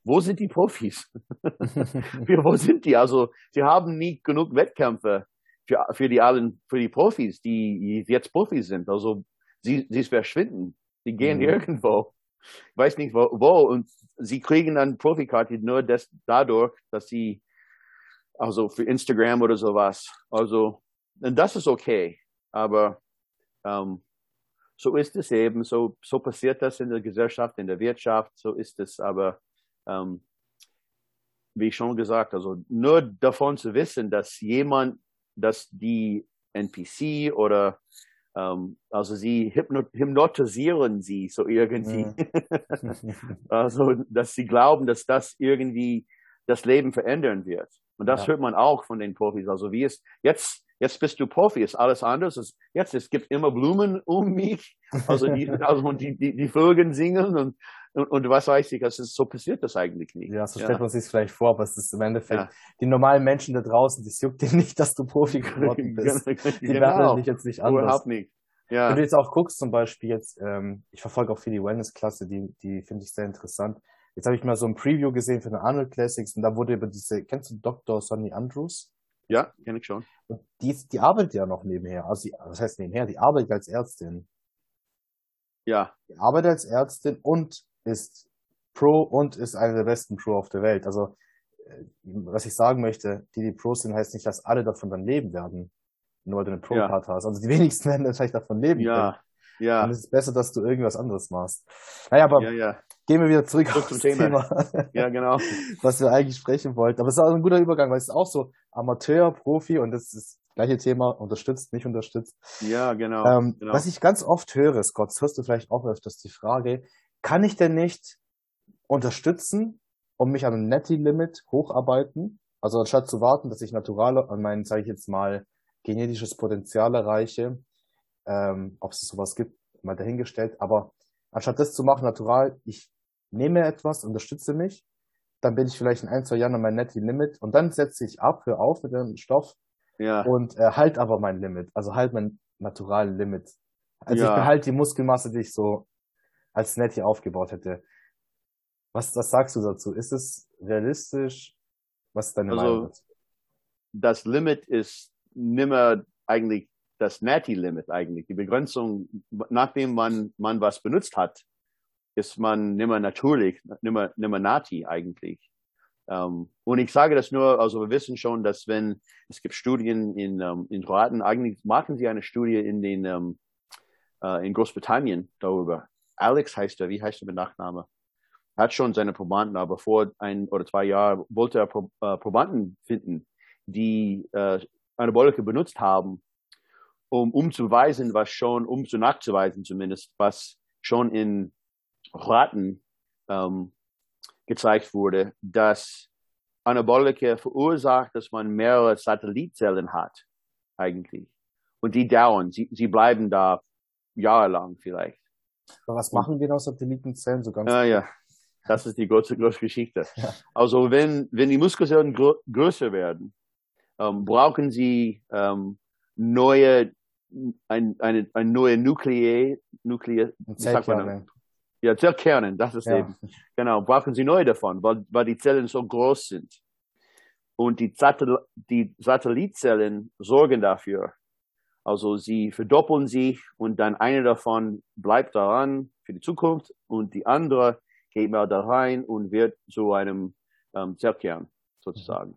Wo sind die Profis? wo sind die? Also, sie haben nicht genug Wettkämpfe für, für die allen, für die Profis, die jetzt Profis sind. Also, sie, sie verschwinden. Sie gehen mhm. irgendwo. Ich weiß nicht wo, wo. Und sie kriegen dann Profikarte nur das, dadurch, dass sie, also für Instagram oder sowas. Also, und das ist okay. Aber ähm, so ist es eben, so, so passiert das in der Gesellschaft, in der Wirtschaft, so ist es. Aber ähm, wie schon gesagt, also nur davon zu wissen, dass jemand, dass die NPC oder ähm, also sie hypnotisieren sie so irgendwie. Ja. also, dass sie glauben, dass das irgendwie das Leben verändern wird. Und das ja. hört man auch von den Profis. Also wie es jetzt Jetzt bist du Profi, ist alles anders. Jetzt, es gibt immer Blumen um mich. Also die, also die, die, die Vögel singen und und, und was weiß ich, also so passiert das eigentlich nicht. Ja, so stellt ja. man sich vielleicht vor, aber es ist im Endeffekt, ja. die normalen Menschen da draußen, das juckt dir nicht, dass du Profi geworden bist. die genau. werden dich jetzt nicht anders. Überhaupt nicht. Ja. Wenn du jetzt auch guckst, zum Beispiel jetzt, ähm, ich verfolge auch viel die Wellness-Klasse, die, die finde ich sehr interessant. Jetzt habe ich mal so ein Preview gesehen für den Arnold Classics und da wurde über diese, kennst du Dr. Sonny Andrews? Ja, kenne ich schon. Und die, die arbeitet ja noch nebenher. Also, die, was heißt nebenher? Die arbeitet als Ärztin. Ja. Die arbeitet als Ärztin und ist Pro und ist eine der besten Pro auf der Welt. Also, äh, was ich sagen möchte, die, die Pros sind, heißt nicht, dass alle davon dann leben werden. Nur weil du eine Pro-Card ja. hast. Also, die wenigsten werden wahrscheinlich davon leben ja. können. Ja. Dann ist es besser, dass du irgendwas anderes machst. Naja, aber ja, ja. gehen wir wieder zurück, zurück zum Thema. Thema. ja, genau. Was wir eigentlich sprechen wollten. Aber es ist auch ein guter Übergang, weil es ist auch so Amateur, Profi und das ist das gleiche Thema, unterstützt, nicht unterstützt. Ja, genau, ähm, genau. Was ich ganz oft höre, Scott, das hörst du vielleicht auch öfters die Frage, kann ich denn nicht unterstützen und mich an einem Netty-Limit hocharbeiten? Also anstatt zu warten, dass ich natural an mein, sage ich jetzt mal, genetisches Potenzial erreiche, ähm, ob es sowas gibt, mal dahingestellt. Aber anstatt das zu machen, natural, ich nehme etwas, unterstütze mich, dann bin ich vielleicht in ein, zwei Jahren an mein Netty Limit und dann setze ich ab, hör auf mit dem Stoff ja. und äh, halt aber mein Limit, also halt mein naturalen Limit. Also ja. ich behalte die Muskelmasse, die ich so als Netty aufgebaut hätte. Was, was sagst du dazu? Ist es realistisch? Was ist deine also, Meinung dazu? Das Limit ist nimmer eigentlich das Natty-Limit eigentlich. Die Begrenzung, nachdem man, man was benutzt hat, ist man nimmer natürlich, nimmer, nimmer Nati eigentlich. Um, ähm, und ich sage das nur, also wir wissen schon, dass wenn, es gibt Studien in, um, ähm, in Kroaten, eigentlich machen sie eine Studie in den, um, uh, in Großbritannien darüber. Alex heißt er, wie heißt er mit Nachname? Hat schon seine Probanden, aber vor ein oder zwei Jahren wollte er Pro, uh, Probanden finden, die uh, Anabolika benutzt haben um, um zu weisen, was schon, um zu nachzuweisen zumindest, was schon in Raten ähm, gezeigt wurde, dass Anabolika verursacht, dass man mehrere Satellitzellen hat, eigentlich. Und die dauern, sie, sie bleiben da jahrelang vielleicht. Aber was machen genau Satellitenzellen so ganz? Ah, ja, das ist die große, große Geschichte. Ja. Also wenn, wenn die Muskelzellen grö größer werden, ähm, brauchen sie ähm, neue ein, eine, ein neue Nuklear, Nuklear, Zellkerne. Ja, Zellkerne, das ist ja. eben. Genau, brauchen sie neue davon, weil, weil die Zellen so groß sind. Und die, Satel die Satellitzellen sorgen dafür. Also sie verdoppeln sich und dann eine davon bleibt daran für die Zukunft und die andere geht mal da rein und wird zu einem ähm, Zellkern sozusagen.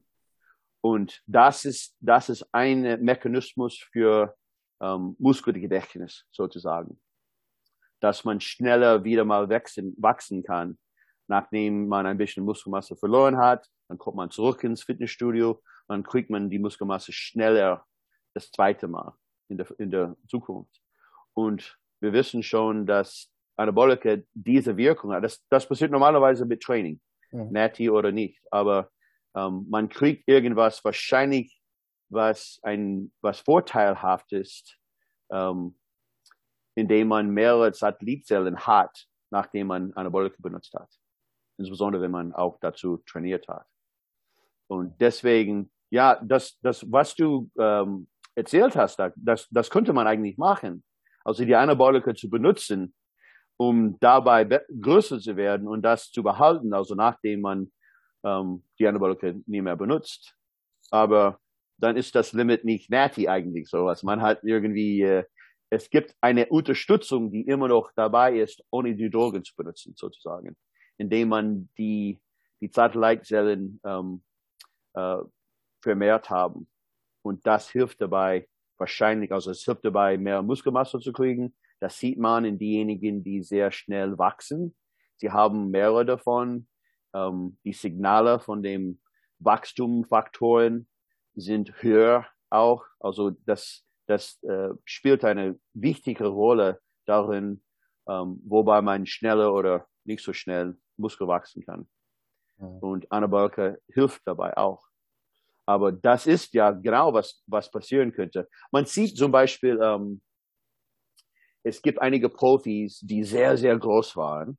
Und das ist, das ist ein Mechanismus für ähm, Muskelgedächtnis sozusagen, dass man schneller wieder mal wachsen, wachsen kann, nachdem man ein bisschen Muskelmasse verloren hat. Dann kommt man zurück ins Fitnessstudio, dann kriegt man die Muskelmasse schneller das zweite Mal in der, in der Zukunft. Und wir wissen schon, dass Anabolika diese Wirkung hat. Das, das passiert normalerweise mit Training, mhm. Natty oder nicht. Aber ähm, man kriegt irgendwas wahrscheinlich was ein was vorteilhaft ist, ähm, indem man mehrere Satellitzellen hat, nachdem man Anabolika benutzt hat. Insbesondere wenn man auch dazu trainiert hat. Und deswegen, ja, das, das was du ähm, erzählt hast, das, das könnte man eigentlich machen. Also die Anabolika zu benutzen, um dabei größer zu werden und das zu behalten, also nachdem man ähm, die Anabolika nie mehr benutzt. Aber dann ist das Limit nicht natty eigentlich sowas. Man hat irgendwie, äh, es gibt eine Unterstützung, die immer noch dabei ist, ohne die Drogen zu benutzen, sozusagen, indem man die, die Satellitzellen ähm, äh, vermehrt haben. Und das hilft dabei wahrscheinlich, also es hilft dabei, mehr Muskelmasse zu kriegen. Das sieht man in diejenigen, die sehr schnell wachsen. Sie haben mehrere davon. Ähm, die Signale von den Wachstumfaktoren sind höher auch. Also das, das äh, spielt eine wichtige Rolle darin, ähm, wobei man schneller oder nicht so schnell Muskel wachsen kann. Mhm. Und Anabolika hilft dabei auch. Aber das ist ja genau, was, was passieren könnte. Man sieht zum Beispiel, ähm, es gibt einige Profis, die sehr, sehr groß waren.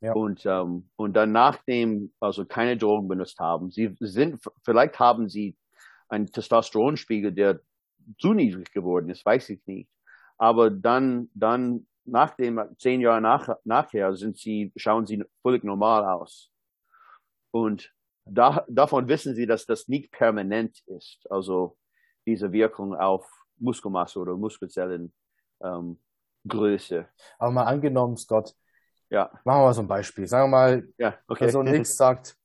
Ja. Und, ähm, und dann nachdem also keine Drogen benutzt haben, sie sind, vielleicht haben sie einen Testosteronspiegel, der zu niedrig geworden ist, weiß ich nicht. Aber dann, dann nachdem zehn Jahre nach, nachher sind sie, schauen sie völlig normal aus. Und da, davon wissen sie, dass das nicht permanent ist. Also diese Wirkung auf Muskelmasse oder Muskelzellen ähm, Größe. Aber mal angenommen, Scott, ja. machen wir mal so ein Beispiel. Sagen wir mal, ja, okay. Person X sagt,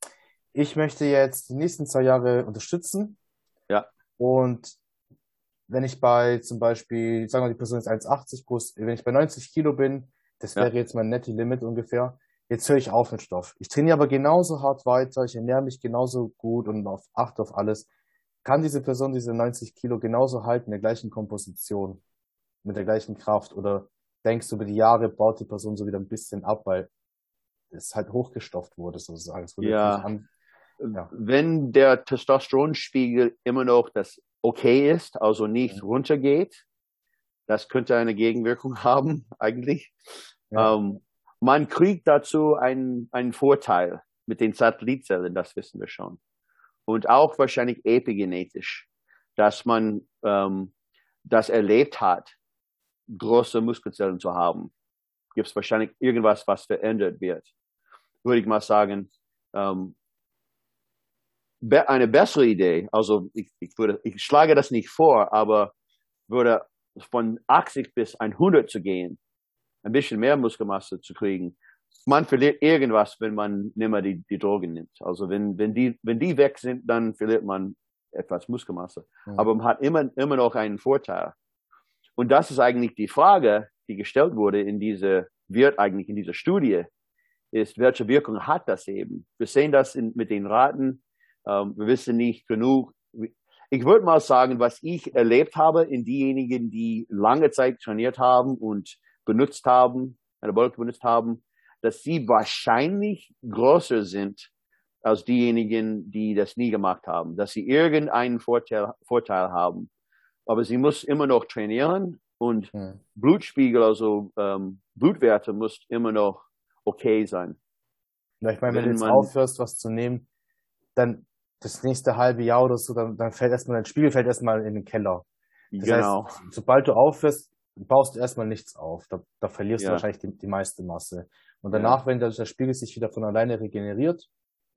ich möchte jetzt die nächsten zwei Jahre unterstützen. Ja. Und wenn ich bei zum Beispiel, sagen wir, die Person ist 1,80 groß, wenn ich bei 90 Kilo bin, das wäre ja. jetzt mein netto Limit ungefähr. Jetzt höre ich auf mit Stoff. Ich trainiere aber genauso hart weiter, ich ernähre mich genauso gut und auf, achte auf alles. Kann diese Person diese 90 Kilo genauso halten, in der gleichen Komposition, mit der gleichen Kraft? Oder denkst du, über die Jahre baut die Person so wieder ein bisschen ab, weil es halt hochgestofft wurde, sozusagen? Ja. An, ja. Wenn der Testosteronspiegel immer noch das okay ist, also nicht mhm. runtergeht, das könnte eine Gegenwirkung haben, eigentlich. Ja. Ähm, man kriegt dazu einen, einen Vorteil mit den Satellitzellen, das wissen wir schon. Und auch wahrscheinlich epigenetisch, dass man ähm, das erlebt hat, große Muskelzellen zu haben. Gibt es wahrscheinlich irgendwas, was verändert wird. Würde ich mal sagen, ähm, be eine bessere Idee, also ich, ich, würde, ich schlage das nicht vor, aber würde von 80 bis 100 zu gehen, ein bisschen mehr Muskelmasse zu kriegen. Man verliert irgendwas, wenn man nicht mehr die, die Drogen nimmt. Also wenn, wenn, die, wenn die weg sind, dann verliert man etwas Muskelmasse. Mhm. Aber man hat immer, immer noch einen Vorteil. Und das ist eigentlich die Frage, die gestellt wurde in diese, wird eigentlich in dieser Studie, ist, welche Wirkung hat das eben? Wir sehen das in, mit den Raten. Ähm, wir wissen nicht genug. Ich würde mal sagen, was ich erlebt habe in diejenigen, die lange Zeit trainiert haben und benutzt haben, Anabolic benutzt haben, dass sie wahrscheinlich größer sind als diejenigen, die das nie gemacht haben, dass sie irgendeinen Vorteil, Vorteil haben. Aber sie muss immer noch trainieren und hm. Blutspiegel, also ähm, Blutwerte muss immer noch okay sein. Ja, ich meine, wenn, wenn du jetzt aufhörst, was zu nehmen, dann das nächste halbe Jahr oder so, dann, dann fällt erstmal dein Spiegel fällt erstmal in den Keller. Das genau. Heißt, sobald du aufhörst, baust du erstmal nichts auf. Da, da verlierst ja. du wahrscheinlich die, die meiste Masse. Und danach, ja. wenn der, der Spiegel sich wieder von alleine regeneriert,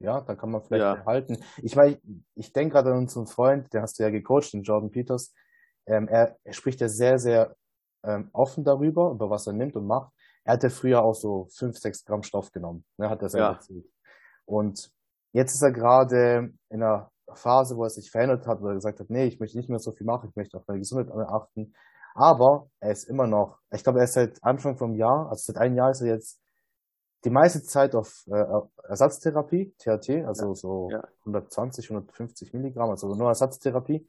ja, dann kann man vielleicht ja. erhalten. Ich meine, ich denke gerade an unseren Freund, den hast du ja gecoacht, den Jordan Peters. Ähm, er, er spricht ja sehr, sehr ähm, offen darüber, über was er nimmt und macht. Er hatte früher auch so fünf, sechs Gramm Stoff genommen, ne, hat er selber ja. erzählt. Und jetzt ist er gerade in einer Phase, wo er sich verändert hat, wo er gesagt hat, nee, ich möchte nicht mehr so viel machen, ich möchte auf meine Gesundheit achten. Aber er ist immer noch, ich glaube, er ist seit Anfang vom Jahr, also seit einem Jahr ist er jetzt die meiste Zeit auf äh, Ersatztherapie, THT, also ja. so ja. 120, 150 Milligramm, also nur Ersatztherapie.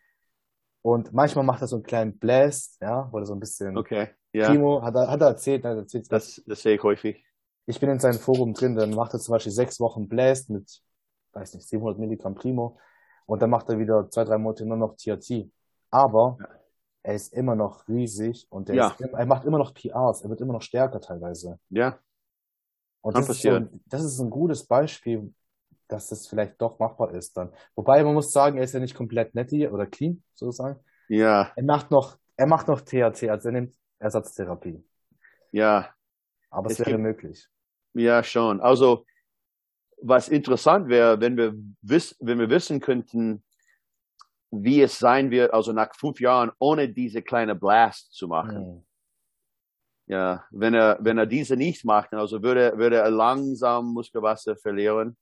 Und manchmal macht er so einen kleinen Blast, ja, wo er so ein bisschen okay. ja. Chemo, hat er, hat er erzählt, hat er erzählt. Das, das sehe ich häufig. Ich bin in seinem Forum drin, dann macht er zum Beispiel sechs Wochen Blast mit, weiß nicht, 700 Milligramm Primo. Und dann macht er wieder zwei, drei Monate nur noch THT. Aber ja er ist immer noch riesig und ja. ist, er macht immer noch PRs, er wird immer noch stärker teilweise. Ja. Und das ist, so, das ist ein gutes Beispiel, dass das vielleicht doch machbar ist dann. Wobei man muss sagen, er ist ja nicht komplett netty oder clean, sozusagen. Ja. Er macht noch, er macht noch THC, also er nimmt Ersatztherapie. Ja. Aber es, es wäre gibt, möglich. Ja, schon. Also, was interessant wäre, wenn wir wiss, wenn wir wissen könnten, wie es sein wird, also nach fünf Jahren, ohne diese kleine Blast zu machen. Mhm. Ja, wenn er, wenn er diese nicht macht, also würde, würde er langsam Muskelmasse verlieren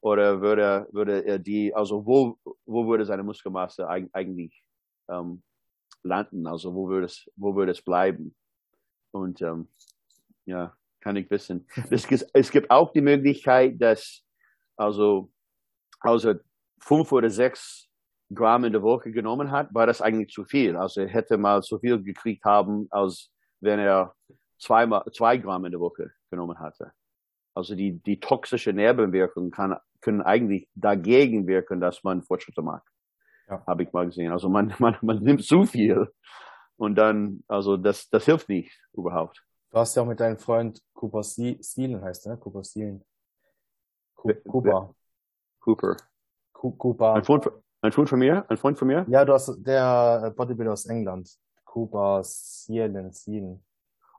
oder würde, würde er die, also wo, wo würde seine Muskelmasse eigentlich ähm, landen? Also wo würde es, wo würde es bleiben? Und ähm, ja, kann ich wissen. es, es gibt auch die Möglichkeit, dass also also fünf oder sechs Gramm in der Woche genommen hat, war das eigentlich zu viel. Also er hätte mal so viel gekriegt haben, als wenn er zweimal, zwei Gramm in der Woche genommen hatte. Also die, die toxische Nebenwirkungen kann, können eigentlich dagegen wirken, dass man Fortschritte macht. Ja. Habe ich mal gesehen. Also man, man, man nimmt zu viel und dann, also das, das hilft nicht überhaupt. Du hast ja auch mit deinem Freund Cooper Steelen heißt ne? Cooper Steelen. Cooper. Cooper. Cooper. Ein Freund, ein Freund von mir? Ein Freund von mir? Ja, du hast der Bodybuilder aus England. Cooper Steelen, Steelen.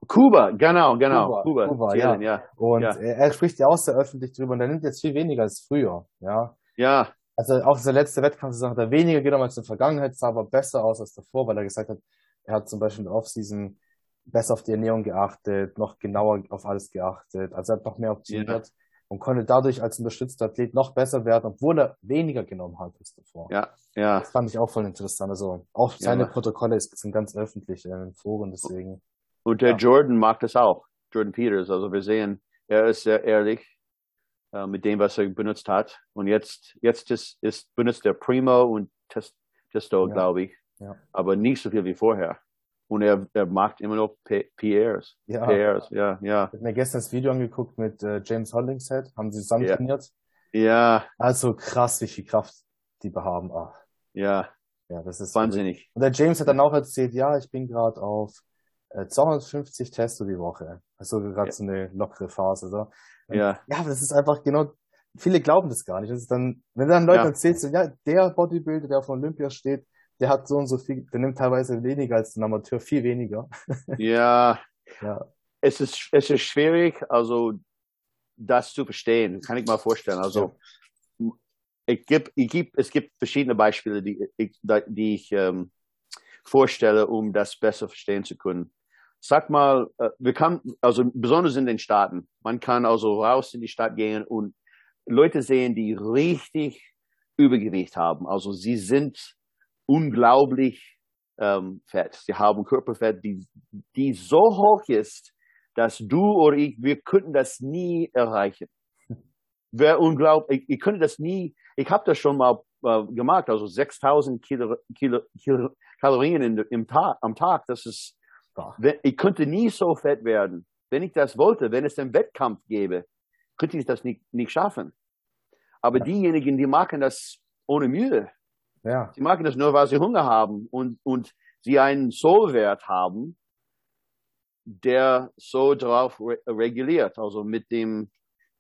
Kuba, genau, genau. Kuba, Kuba, Kuba Zielen, ja. ja. Und Ja. er, spricht ja auch sehr öffentlich drüber und er nimmt jetzt viel weniger als früher, ja. Ja, Also auch der letzte Wettkampf hat er weniger genommen als in der Vergangenheit, sah aber besser aus als davor, weil er gesagt hat, er hat zum Beispiel in der Offseason besser auf die Ernährung geachtet, noch genauer auf alles geachtet, also er hat noch mehr optimiert und konnte dadurch als unterstützter Athlet noch besser werden, obwohl er weniger genommen hat als davor. ja, ja. Das fand ich auch voll interessant. Also auch seine Ja. Protokolle sind ganz öffentlich in den Foren, deswegen. Und der Ja. Jordan mag das auch. Jordan Peters. Also wir sehen, er ist sehr ehrlich äh, mit dem, was er benutzt hat. Und jetzt, jetzt ist, ist benutzt er Primo und Test, Testo, Ja. glaube ich. Ja. Aber nicht so viel wie vorher. Und er, er macht immer noch PRs. Ja. PRs, ja, ja. Ich habe mir gestern das Video angeguckt mit äh, James Hollingshead, haben sie zusammen Ja. trainiert. Ja, Also krass, wie viel Kraft die haben. Ach, ja, ja, das ist wahnsinnig. Und der James hat dann auch erzählt, ja, ich bin gerade auf äh, 250 Testo die Woche. Also gerade Ja. so eine lockere Phase. So. Und Ja, Ja, aber das ist einfach genau, viele glauben das gar nicht. Das ist dann, wenn du dann Leuten Ja. erzählst, so, ja, der Bodybuilder, der auf Olympia steht, der hat so und so viel, der nimmt teilweise weniger als ein Amateur, viel weniger. ja. Ja, Es ist, es ist schwierig, also das zu verstehen, kann ich mal vorstellen. Also ich geb, ich geb, es gibt verschiedene Beispiele, die ich, die ich ähm, vorstelle, um das besser verstehen zu können. Sag mal, äh, wir kann, also besonders in den Staaten, man kann also raus in die Stadt gehen und Leute sehen, die richtig Übergewicht haben. Also sie sind unglaublich ähm, fett. Sie haben Körperfett, die, die so hoch ist, dass du oder ich, wir könnten das nie erreichen. Wäre unglaublich, ich, ich könnte das nie, ich habe das schon mal äh, gemacht, also 6000 Kilo, Kilo, Kilo, Kalorien in, im Tag, am Tag, das ist, wenn, ich könnte nie so fett werden. Wenn ich das wollte, wenn es einen Wettkampf gäbe, könnte ich das nicht, nicht schaffen. Aber diejenigen, die machen das ohne Mühe. Ja, Sie machen das nur, weil sie Hunger haben und, und sie einen Sollwert haben, der so darauf re reguliert, also mit dem,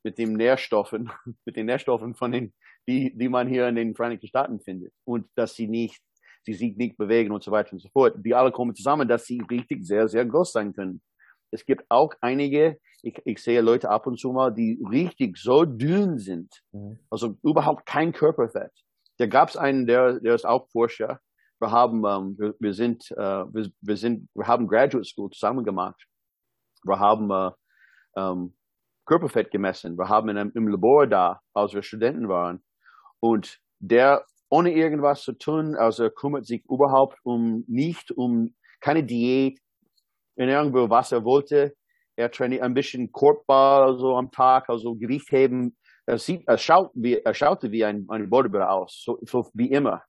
mit dem Nährstoffen, mit den Nährstoffen von den, die, die man hier in den Vereinigten Staaten findet. Und dass sie nicht, sie sich nicht bewegen und so weiter und so fort. Die alle kommen zusammen, dass sie richtig sehr, sehr groß sein können. Es gibt auch einige, ich, ich sehe Leute ab und zu mal, die richtig so dünn sind, Mhm. also überhaupt kein Körperfett. Da gab es einen, der, der ist auch Forscher. Wir haben, ähm, wir, wir sind, äh, wir, wir sind, wir haben Graduate School zusammen gemacht. Wir haben äh, ähm, Körperfett gemessen. Wir haben in einem, im Labor da, als wir Studenten waren. Und der, ohne irgendwas zu tun, also er kümmert sich überhaupt um, nicht um, keine Diät, Ernährung, was er wollte. Er trainiert ein bisschen Korbball, also am Tag, also Gewicht heben, er sieht, er schaut wie, er schaute wie ein, ein Bodybuilder aus, so, so wie immer.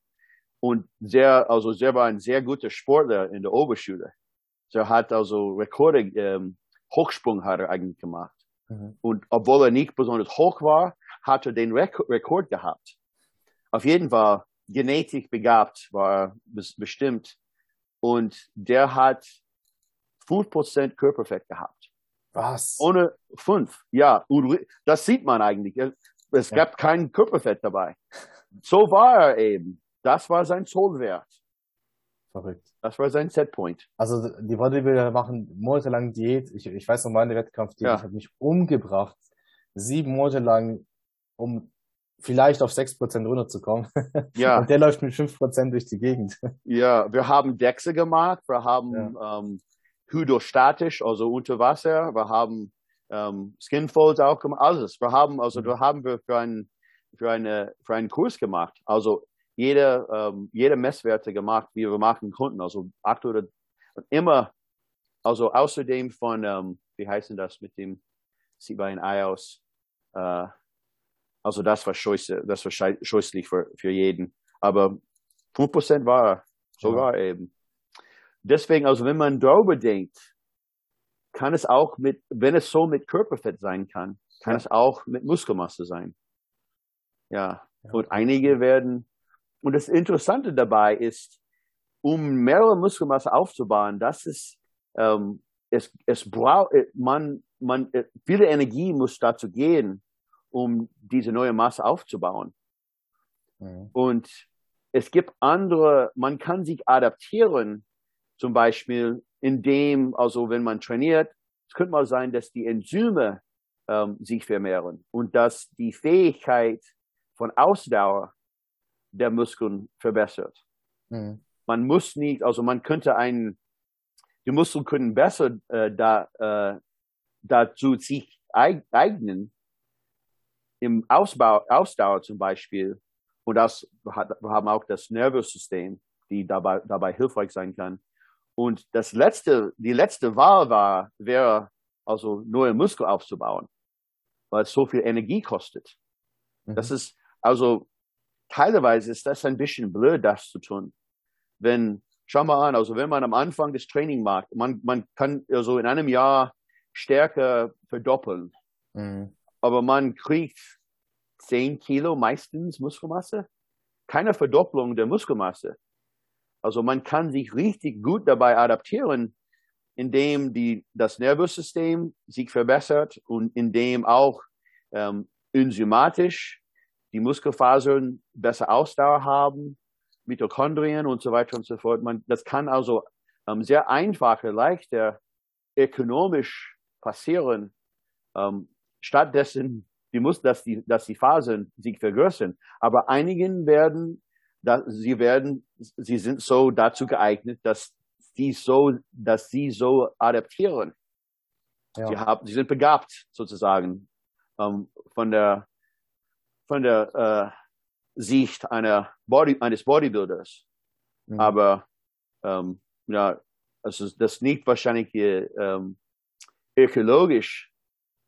Und sehr, also sehr war ein sehr guter Sportler in der Oberschule. Er hat also Rekorde, ähm, Hochsprung hat er eigentlich gemacht. Mhm. Und obwohl er nicht besonders hoch war, hat er den Rek Rekord gehabt. Auf jeden Fall genetisch begabt war er bes bestimmt. Und der hat 5% Körperfett gehabt. Was? Ohne fünf, ja. Das sieht man eigentlich. Es Ja. gab kein Körperfett dabei. So war er eben. Das war sein Zollwert. Verrückt. Das war sein Setpoint. Also die Bodybuilder machen monatelang Diät. Ich, ich weiß noch meine Wettkampfdiät, Ja. ich habe mich umgebracht. Sieben Monate lang, um vielleicht auf 6% runterzukommen. Ja, Und der läuft mit 5% durch die Gegend. ja. Wir haben Dexe gemacht. Wir haben ähm, hydrostatisch, also unter Wasser. Wir haben ähm, Skinfolds auch gemacht. Alles. Wir haben, also Mhm. da haben wir für einen, für eine, für einen Kurs gemacht. Also jede, ähm, jede Messwerte gemacht, wie wir machen konnten. Also acht oder immer, also außerdem von, ähm, wie heißt denn das mit dem, sieht bei ein Ei aus, äh, also das war scheuße, das war scheußlich für, für jeden. Aber 5% war er, so Ja. war er eben. Deswegen, also wenn man darüber denkt, kann es auch mit, wenn es so mit Körperfett sein kann, kann Ja. es auch mit Muskelmasse sein. Ja. Ja. Und einige werden, und das Interessante dabei ist, um mehrere Muskelmasse aufzubauen, das ist, ähm, es, es braucht, man, man, viele Energie muss dazu gehen, um diese neue Masse aufzubauen. Mhm. Und es gibt andere, man kann sich adaptieren, zum Beispiel, indem, also wenn man trainiert, es könnte mal sein, dass die Enzyme ähm, sich vermehren und dass die Fähigkeit von Ausdauer der Muskeln verbessert. Mhm. Man muss nicht, also man könnte einen, die Muskeln können besser äh, da, äh, dazu sich eignen, im Ausbau, Ausdauer zum Beispiel, und das, wir haben auch das Nervensystem, die dabei, dabei hilfreich sein kann. Und das letzte, die letzte Wahl war, wäre also neue Muskel aufzubauen, weil es so viel Energie kostet. Mhm. Das ist, also teilweise ist das ein bisschen blöd, das zu tun. Wenn, schau mal an, also wenn man am Anfang des Training macht, man, man kann also in einem Jahr Stärke verdoppeln. Mhm. Aber man kriegt 10 Kilo meistens Muskelmasse. Keine Verdopplung der Muskelmasse. Also man kann sich richtig gut dabei adaptieren, indem die, das Nervensystem sich verbessert und indem auch ähm, enzymatisch die Muskelfasern besser Ausdauer haben, Mitochondrien und so weiter und so fort. Man, das kann also ähm, sehr einfache, leichter, ökonomisch passieren. Ähm, stattdessen die muss, dass die, dass die Fasern sich vergrößern. Aber einigen werden, da, sie werden, sie sind so dazu geeignet, dass die so, dass sie so adaptieren. Ja. Sie haben, sie sind begabt sozusagen ähm, von der von der äh, Sicht einer Body, eines Bodybuilders. Mhm. Aber ähm, ja, also das nicht wahrscheinlich ähm, ökologisch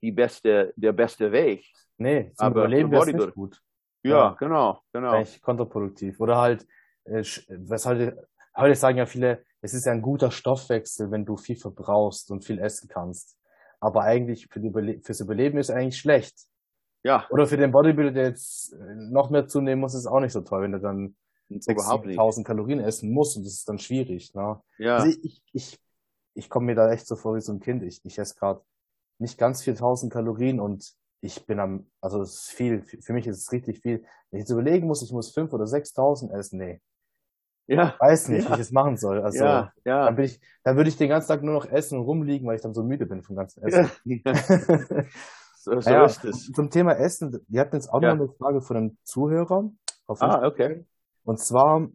die beste, der beste Weg. Nee, zum aber Überleben wäre nicht gut. Ja, ja, genau, genau. Eigentlich kontraproduktiv. Oder halt, äh, was heute, heute sagen ja viele, es ist ja ein guter Stoffwechsel, wenn du viel verbrauchst und viel essen kannst. Aber eigentlich für Überle fürs Überleben ist es eigentlich schlecht. Ja. Oder für den Bodybuilder, der jetzt äh, noch mehr zunehmen muss, ist es auch nicht so toll, wenn er dann 6.000 Kalorien essen muss und das ist dann schwierig. Ne? Ja. Also ich, ich, ich komme mir da echt so vor wie so ein Kind. Ich, ich esse gerade nicht ganz 4000 Kalorien und ich bin am, also es ist viel, für mich ist es richtig viel. Wenn ich jetzt überlegen muss, ich muss 5 oder 6000 essen, nee. Ja. Ich weiß nicht, ja. wie ich es machen soll. Also, ja, ja. Dann, bin ich, dann würde ich den ganzen Tag nur noch essen und rumliegen, weil ich dann so müde bin vom ganzen Essen. Ja. so, so ja, ist es. Zum Thema Essen, wir hatten jetzt auch noch eine Frage von einem Zuhörer. ah, okay. Und zwar,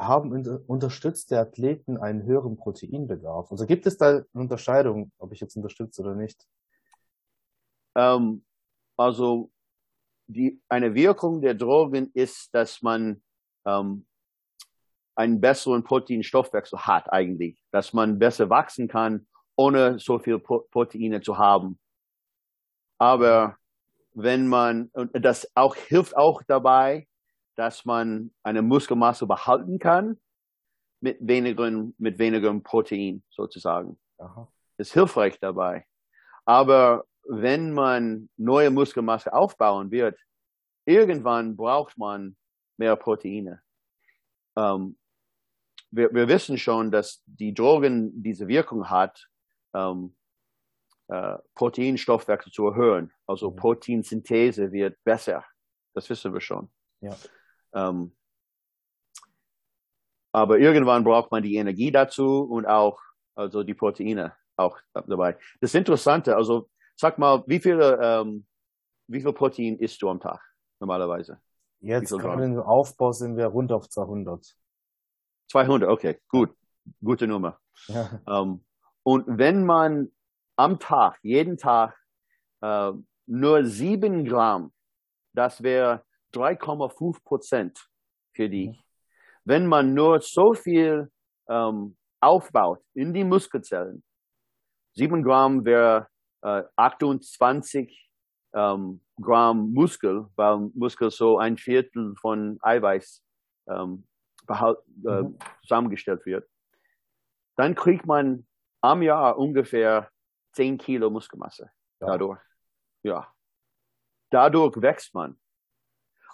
haben unterstützte Athleten einen höheren Proteinbedarf? Also gibt es da eine Unterscheidung, ob ich jetzt unterstütze oder nicht? Ähm, also die, eine Wirkung der Drogen ist, dass man ähm, einen besseren Proteinstoffwechsel hat eigentlich, dass man besser wachsen kann, ohne so viel Proteine zu haben. Aber wenn man, und das auch hilft auch dabei, dass man eine Muskelmasse behalten kann mit weniger, mit weniger Protein sozusagen. Aha. Das ist hilfreich dabei. Aber wenn man neue Muskelmasse aufbauen wird, irgendwann braucht man mehr Proteine. Ähm, wir, wir, wissen schon, dass die Drogen diese Wirkung hat, ähm, äh, Proteinstoffwechsel zu erhöhen. Also mhm. Proteinsynthese wird besser. Das wissen wir schon. Ja. Ähm, aber irgendwann braucht man die Energie dazu und auch also die Proteine auch dabei. Das Interessante, also sag mal, wie viele ähm, wie viel Protein isst du am Tag normalerweise? Jetzt gerade im Aufbau sind wir rund auf 200. 200, okay, gut, gute Nummer. Ja. Ähm, und wenn man am Tag, jeden Tag äh, nur sieben Gramm, das wäre 3,5 Prozent für dich. Mhm. Wenn man nur so viel ähm, aufbaut in die Muskelzellen, 7 Gramm wäre äh, 28 ähm, Gramm Muskel, weil Muskel so ein Viertel von Eiweiß ähm, behalt, äh, mhm. zusammengestellt wird. Dann kriegt man am Jahr ungefähr 10 Kilo Muskelmasse ja. dadurch. Ja. Dadurch wächst man.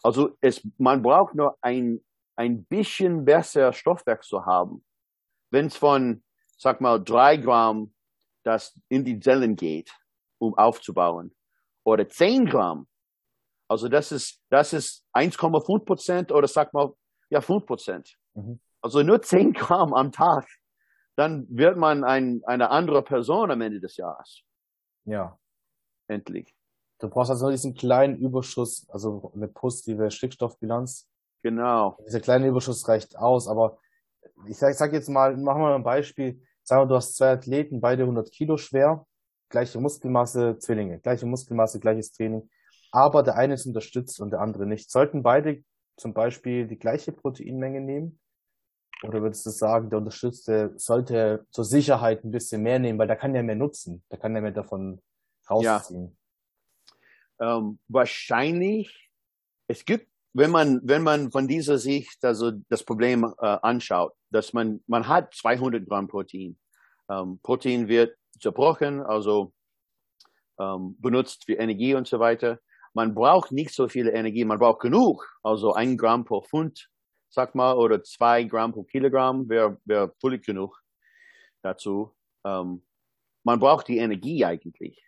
Also es, man braucht nur ein, ein bisschen besser Stoffwechsel haben. Wenn es von, sag mal, drei Gramm das in die Zellen geht, um aufzubauen. Oder 10 Gramm. Also das ist, das ist 1,5 Prozent oder sag mal, ja, 5 Prozent. Mhm. Also nur 10 Gramm am Tag. Dann wird man ein, eine andere Person am Ende des Jahres. Ja. Endlich. Du brauchst also nur diesen kleinen Überschuss, also eine positive Stickstoffbilanz. Genau. Dieser kleine Überschuss reicht aus, aber ich sag, ich sag jetzt mal, machen wir mal ein Beispiel. Sagen wir, du hast zwei Athleten, beide 100 Kilo schwer, gleiche Muskelmasse, Zwillinge, gleiche Muskelmasse, gleiches Training, aber der eine ist unterstützt und der andere nicht. Sollten beide zum Beispiel die gleiche Proteinmenge nehmen? Oder würdest du sagen, der Unterstützte sollte zur Sicherheit ein bisschen mehr nehmen, weil der kann ja mehr nutzen, der kann ja mehr davon rausziehen? Ja. Ähm, wahrscheinlich, es gibt wenn man, wenn man von dieser Sicht also das Problem äh, anschaut, dass man, man hat 200 Gramm Protein. Ähm, Protein wird zerbrochen, also ähm, benutzt für Energie und so weiter. Man braucht nicht so viel Energie, man braucht genug, also ein Gramm pro Pfund, sag mal, oder zwei Gramm pro Kilogramm wäre wär völlig genug dazu. Ähm, man braucht die Energie eigentlich.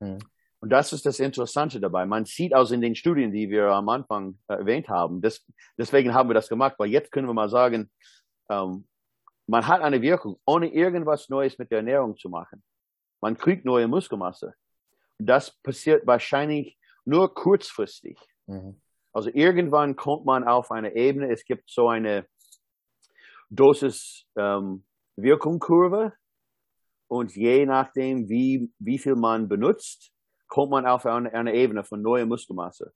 Hm. Und das ist das Interessante dabei. Man sieht also in den Studien, die wir am Anfang äh, erwähnt haben, das, deswegen haben wir das gemacht, weil jetzt können wir mal sagen, ähm, man hat eine Wirkung, ohne irgendwas Neues mit der Ernährung zu machen. Man kriegt neue Muskelmasse. Und das passiert wahrscheinlich nur kurzfristig. Mhm. Also irgendwann kommt man auf eine Ebene, es gibt so eine Dosis ähm, und je nachdem, wie, wie viel man benutzt, kommt man auf eine, eine Ebene von neuer Muskelmasse.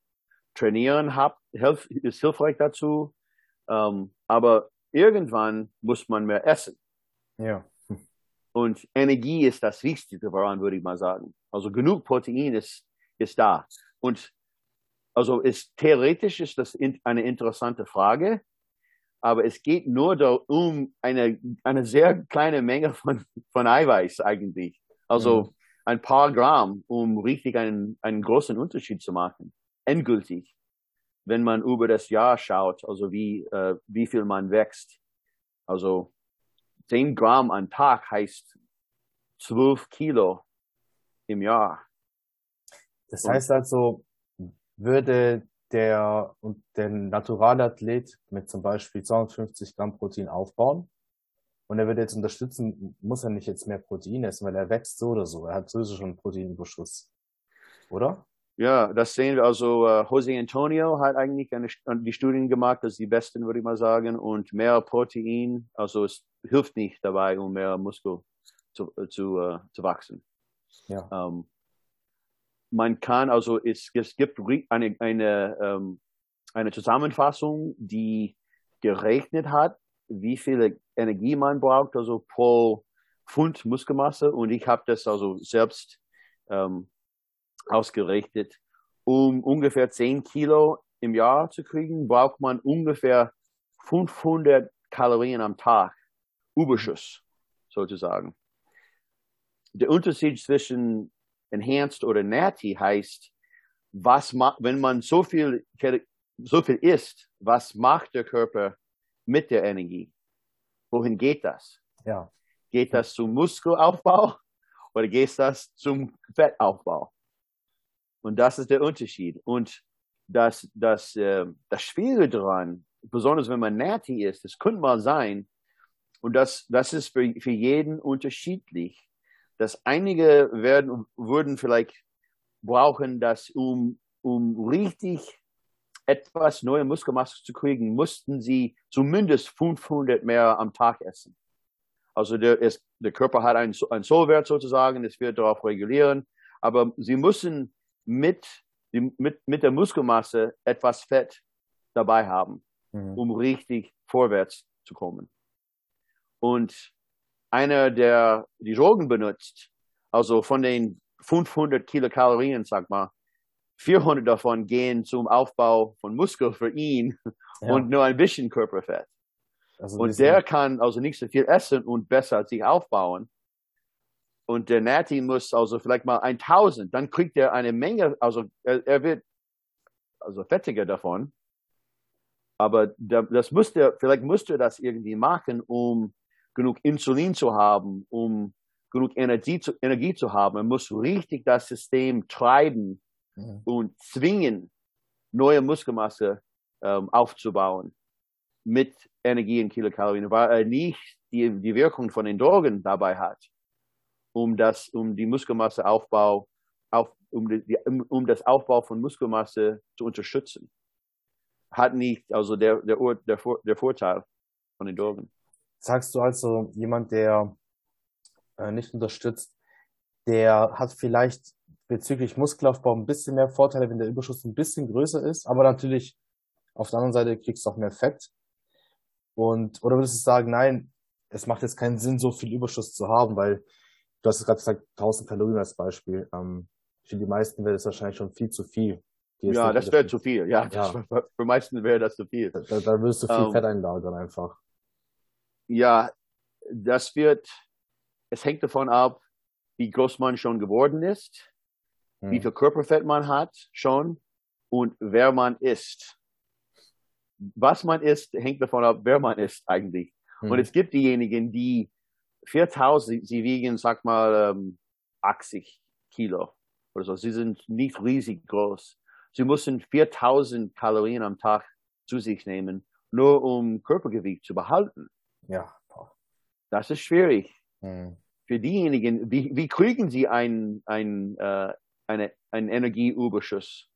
Trainieren hat, hilf, ist hilfreich dazu, ähm, aber irgendwann muss man mehr essen. Ja. Und Energie ist das Wichtigste daran, würde ich mal sagen. Also genug Protein ist, ist da. Und also ist, theoretisch ist das in, eine interessante Frage, aber es geht nur da, um eine, eine sehr kleine Menge von, von Eiweiß eigentlich. Also mhm ein paar Gramm, um richtig einen, einen großen Unterschied zu machen. Endgültig. Wenn man über das Jahr schaut, also wie, äh, wie viel man wächst. Also 10 Gramm am Tag heißt 12 Kilo im Jahr. Das heißt also, würde der, der Naturalathlet mit zum Beispiel 250 Gramm Protein aufbauen, und er wird jetzt unterstützen, muss er nicht jetzt mehr Protein essen, weil er wächst so oder so. Er hat sowieso schon einen Proteinüberschuss. Oder? Ja, das sehen wir. Also uh, Jose Antonio hat eigentlich eine, die Studien gemacht, das ist die besten, würde ich mal sagen. Und mehr Protein, also es hilft nicht dabei, um mehr Muskel zu, zu, uh, zu wachsen. Ja. Um, ähm, man kann, also es, es gibt eine, eine, ähm, eine Zusammenfassung, die gerechnet hat, wie viel Energie man braucht, also pro Pfund Muskelmasse. Und ich habe das also selbst ähm, ausgerechnet. Um ungefähr 10 Kilo im Jahr zu kriegen, braucht man ungefähr 500 Kalorien am Tag Überschuss, sozusagen. Der Unterschied zwischen Enhanced oder Natty heißt, was wenn man so viel, so viel isst, was macht der Körper mit der Energie. Wohin geht das? Ja. Geht das zum Muskelaufbau oder geht das zum Fettaufbau? Und das ist der Unterschied. Und das, das, äh, das Schwierige daran, besonders wenn man natty ist, das könnte mal sein, und das, das ist für, für jeden unterschiedlich, dass einige werden, würden vielleicht brauchen, das um, um richtig etwas neue Muskelmasse zu kriegen, mussten sie zumindest 500 mehr am Tag essen. Also der, ist, der Körper hat einen, einen Sollwert sozusagen, es wird darauf regulieren, aber sie müssen mit, mit, mit der Muskelmasse etwas Fett dabei haben, mhm. um richtig vorwärts zu kommen. Und einer, der die Drogen benutzt, also von den 500 Kilokalorien, sag mal, 400 davon gehen zum Aufbau von Muskel für ihn ja. und nur ein bisschen Körperfett. Also und der kann also nicht so viel essen und besser sich aufbauen. Und der Nati muss also vielleicht mal 1000, dann kriegt er eine Menge, also er, er wird also fettiger davon. Aber das müsste, vielleicht müsste er das irgendwie machen, um genug Insulin zu haben, um genug Energie zu, Energie zu haben, er muss richtig das System treiben mhm. und zwingen, neue Muskelmasse ähm, aufzubauen mit Energie in Kilokalorien, weil er nicht die, die Wirkung von den Drogen dabei hat, um das, um die Muskelmasseaufbau, auf, um, die, um das Aufbau von Muskelmasse zu unterstützen. Hat nicht, also der, der, der, der Vorteil von den Drogen. Sagst du also, jemand, der äh, nicht unterstützt, der hat vielleicht bezüglich Muskelaufbau ein bisschen mehr Vorteile, wenn der Überschuss ein bisschen größer ist, aber natürlich auf der anderen Seite kriegst du auch mehr Fett. Und, oder würdest du sagen, nein, es macht jetzt keinen Sinn, so viel Überschuss zu haben, weil du hast gerade gesagt, 1000 Kalorien als Beispiel. Ähm, für die meisten wäre das wahrscheinlich schon viel zu viel. Ja, das wäre zu viel. Ja, ja. für die meisten wäre das zu viel. Da, da würdest du viel ähm, Fett einlagern einfach. Ja, das wird, es hängt davon ab, wie groß man schon geworden ist, hm. wie viel Körperfett man hat schon und wer man ist was man isst, hängt davon ab, wer man ist eigentlich. Mhm. Und es gibt diejenigen, die 4000, sie wiegen, sag mal, 80 ähm, Kilo oder so. Sie sind nicht riesig groß. Sie müssen 4000 Kalorien am Tag zu sich nehmen, nur um Körpergewicht zu behalten. Ja. Das ist schwierig. Mhm. Für diejenigen, wie, wie kriegen sie einen, einen, äh, eine, einen Energieüberschuss?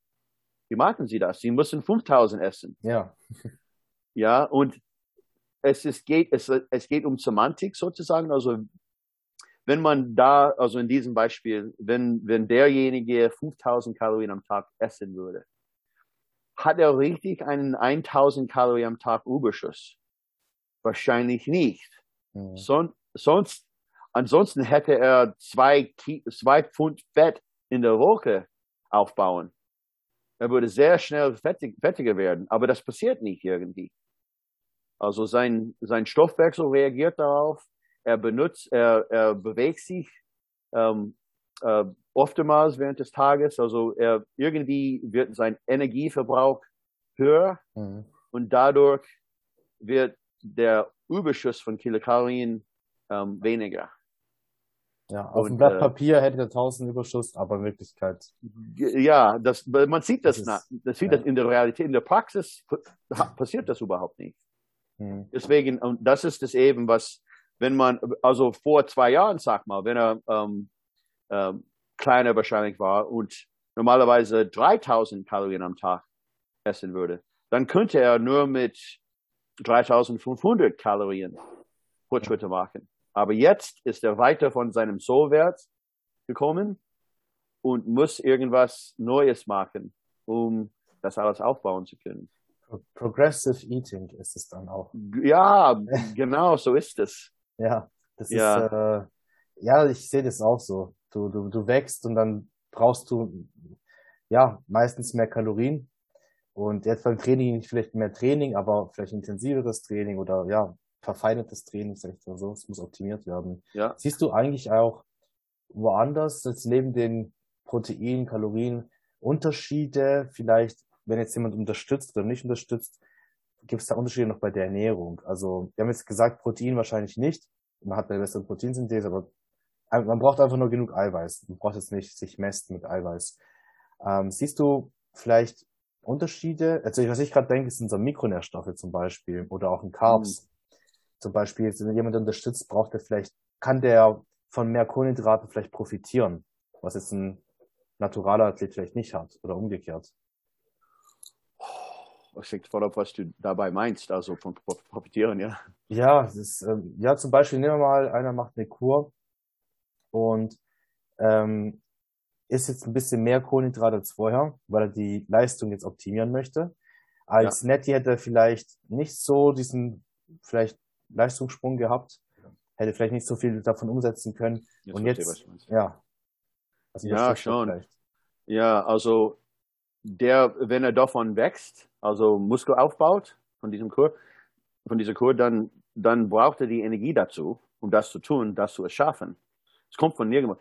Wie machen sie das? Sie müssen 5000 essen. Ja. Ja, und es, ist, geht, es, es geht um Semantik sozusagen. Also, wenn man da, also in diesem Beispiel, wenn, wenn derjenige 5000 Kalorien am Tag essen würde, hat er richtig einen 1000 Kalorien am Tag Überschuss? Wahrscheinlich nicht. Mhm. Son, sonst, ansonsten hätte er zwei, zwei Pfund Fett in der Woche aufbauen. Er würde sehr schnell fettig, fettiger werden, aber das passiert nicht irgendwie. Also sein, sein Stoffwechsel reagiert darauf, er benutzt, er, er bewegt sich ähm, äh, oftmals während des Tages, also er irgendwie wird sein Energieverbrauch höher mhm. und dadurch wird der Überschuss von Kilokalorien ähm, weniger. Ja, auf und, dem Blatt äh, Papier hätte er 1000 Überschuss, aber in Wirklichkeit. Ja, das, man sieht das, das, nach, das sieht ja. das in der Realität, in der Praxis passiert das überhaupt nicht. Hm. Deswegen, und das ist es eben, was, wenn man, also vor zwei Jahren, sag mal, wenn er ähm, ähm, kleiner wahrscheinlich war und normalerweise 3000 Kalorien am Tag essen würde, dann könnte er nur mit 3500 Kalorien Fortschritte machen. Aber jetzt ist er weiter von seinem Sollwert gekommen und muss irgendwas Neues machen, um das alles aufbauen zu können. Progressive Eating ist es dann auch. Ja, genau, so ist es. ja, das ja. ist, äh, ja, ich sehe das auch so. Du, du, du wächst und dann brauchst du, ja, meistens mehr Kalorien. Und jetzt beim Training nicht vielleicht mehr Training, aber vielleicht intensiveres Training oder ja, verfeinertes Training, sag ich mal so. Es muss optimiert werden. Ja. Siehst du eigentlich auch woanders, jetzt neben den Proteinen, Kalorien, Unterschiede, vielleicht, wenn jetzt jemand unterstützt oder nicht unterstützt, gibt es da Unterschiede noch bei der Ernährung? Also, wir haben jetzt gesagt, Protein wahrscheinlich nicht. Man hat eine bessere Proteinsynthese, aber man braucht einfach nur genug Eiweiß. Man braucht jetzt nicht sich messen mit Eiweiß. Ähm, siehst du vielleicht Unterschiede? Also, was ich gerade denke, sind so Mikronährstoffe zum Beispiel oder auch ein Carbs. Zum Beispiel, wenn jemand unterstützt, braucht er vielleicht, kann der von mehr Kohlenhydraten vielleicht profitieren, was jetzt ein naturaler Athlet vielleicht nicht hat oder umgekehrt. Das hängt voll auf, was du dabei meinst, also von profitieren, ja. Ja, das ist, ähm, ja, zum Beispiel nehmen wir mal, einer macht eine Kur und ähm, isst jetzt ein bisschen mehr Kohlenhydrate als vorher, weil er die Leistung jetzt optimieren möchte. Als ja. Netty hätte er vielleicht nicht so diesen vielleicht Leistungssprung gehabt, hätte vielleicht nicht so viel davon umsetzen können. Jetzt und jetzt, ja. Also ja, schon. Ja, also der, wenn er davon wächst, also Muskel aufbaut von diesem Kur, von dieser Kur, dann, dann braucht er die Energie dazu, um das zu tun, das zu erschaffen. Es kommt von nirgendwo.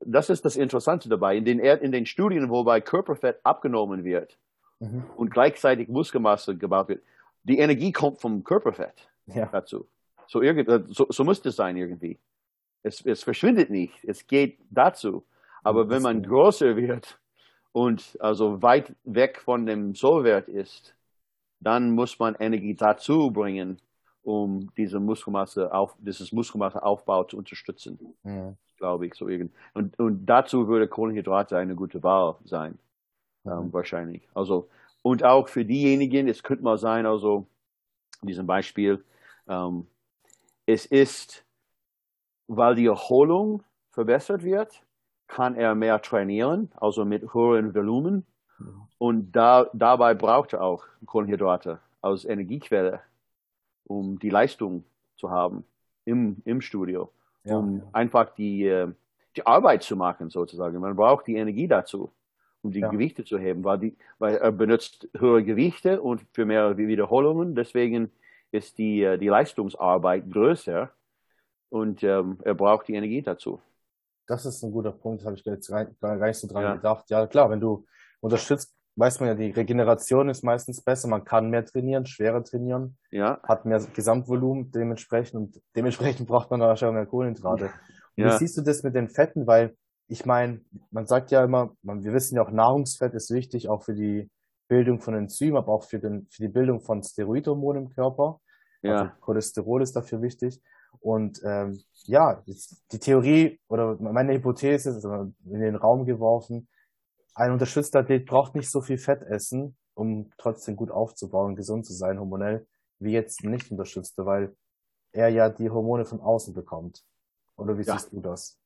Das ist das Interessante dabei. In den, in den Studien, wobei Körperfett abgenommen wird mhm. und gleichzeitig Muskelmasse gebaut wird, die Energie kommt vom Körperfett ja. dazu. So, irgend, äh, so, so muss es sein irgendwie. Es, es verschwindet nicht. Es geht dazu. Aber wenn man größer wird und also weit weg von dem Sollwert ist, dann muss man Energie dazu bringen, um diese Muskelmasse auf, dieses Muskelmasseaufbau zu unterstützen. Mhm. Glaube ich, so irgend. Und, und dazu würde Kohlenhydrate eine gute Wahl sein. Mhm. Ähm, wahrscheinlich. Also, und auch für diejenigen, es könnte mal sein, also, in diesem Beispiel, ähm, es ist, weil die Erholung verbessert wird, kann er mehr trainieren, also mit höheren Volumen. Mhm. Und da, dabei braucht er auch Kohlenhydrate als Energiequelle um die Leistung zu haben im, im Studio, ja. um einfach die, äh, die Arbeit zu machen sozusagen. Man braucht die Energie dazu, um die ja. Gewichte zu heben, weil, die, weil er benutzt höhere Gewichte und für mehr Wiederholungen. Deswegen ist die, äh, die Leistungsarbeit größer und ähm, er braucht die Energie dazu. Das ist ein guter Punkt, habe ich jetzt gar nicht so dran ja. gedacht. Ja, klar, wenn du unterstützt weiß man ja, die Regeneration ist meistens besser. Man kann mehr trainieren, schwerer trainieren, ja. hat mehr Gesamtvolumen dementsprechend und dementsprechend braucht man wahrscheinlich mehr Kohlenhydrate. Ja. Wie siehst du das mit den Fetten? Weil ich meine, man sagt ja immer, man, wir wissen ja auch, Nahrungsfett ist wichtig, auch für die Bildung von Enzymen, aber auch für, den, für die Bildung von Steroidhormonen im Körper. Ja. Also Cholesterol ist dafür wichtig. Und ähm, ja, die Theorie oder meine Hypothese ist also in den Raum geworfen, ein unterstützter Athlet braucht nicht so viel Fett essen, um trotzdem gut aufzubauen, gesund zu sein, hormonell, wie jetzt ein nicht unterstützter, weil er ja die Hormone von außen bekommt. Oder wie ja. siehst du das?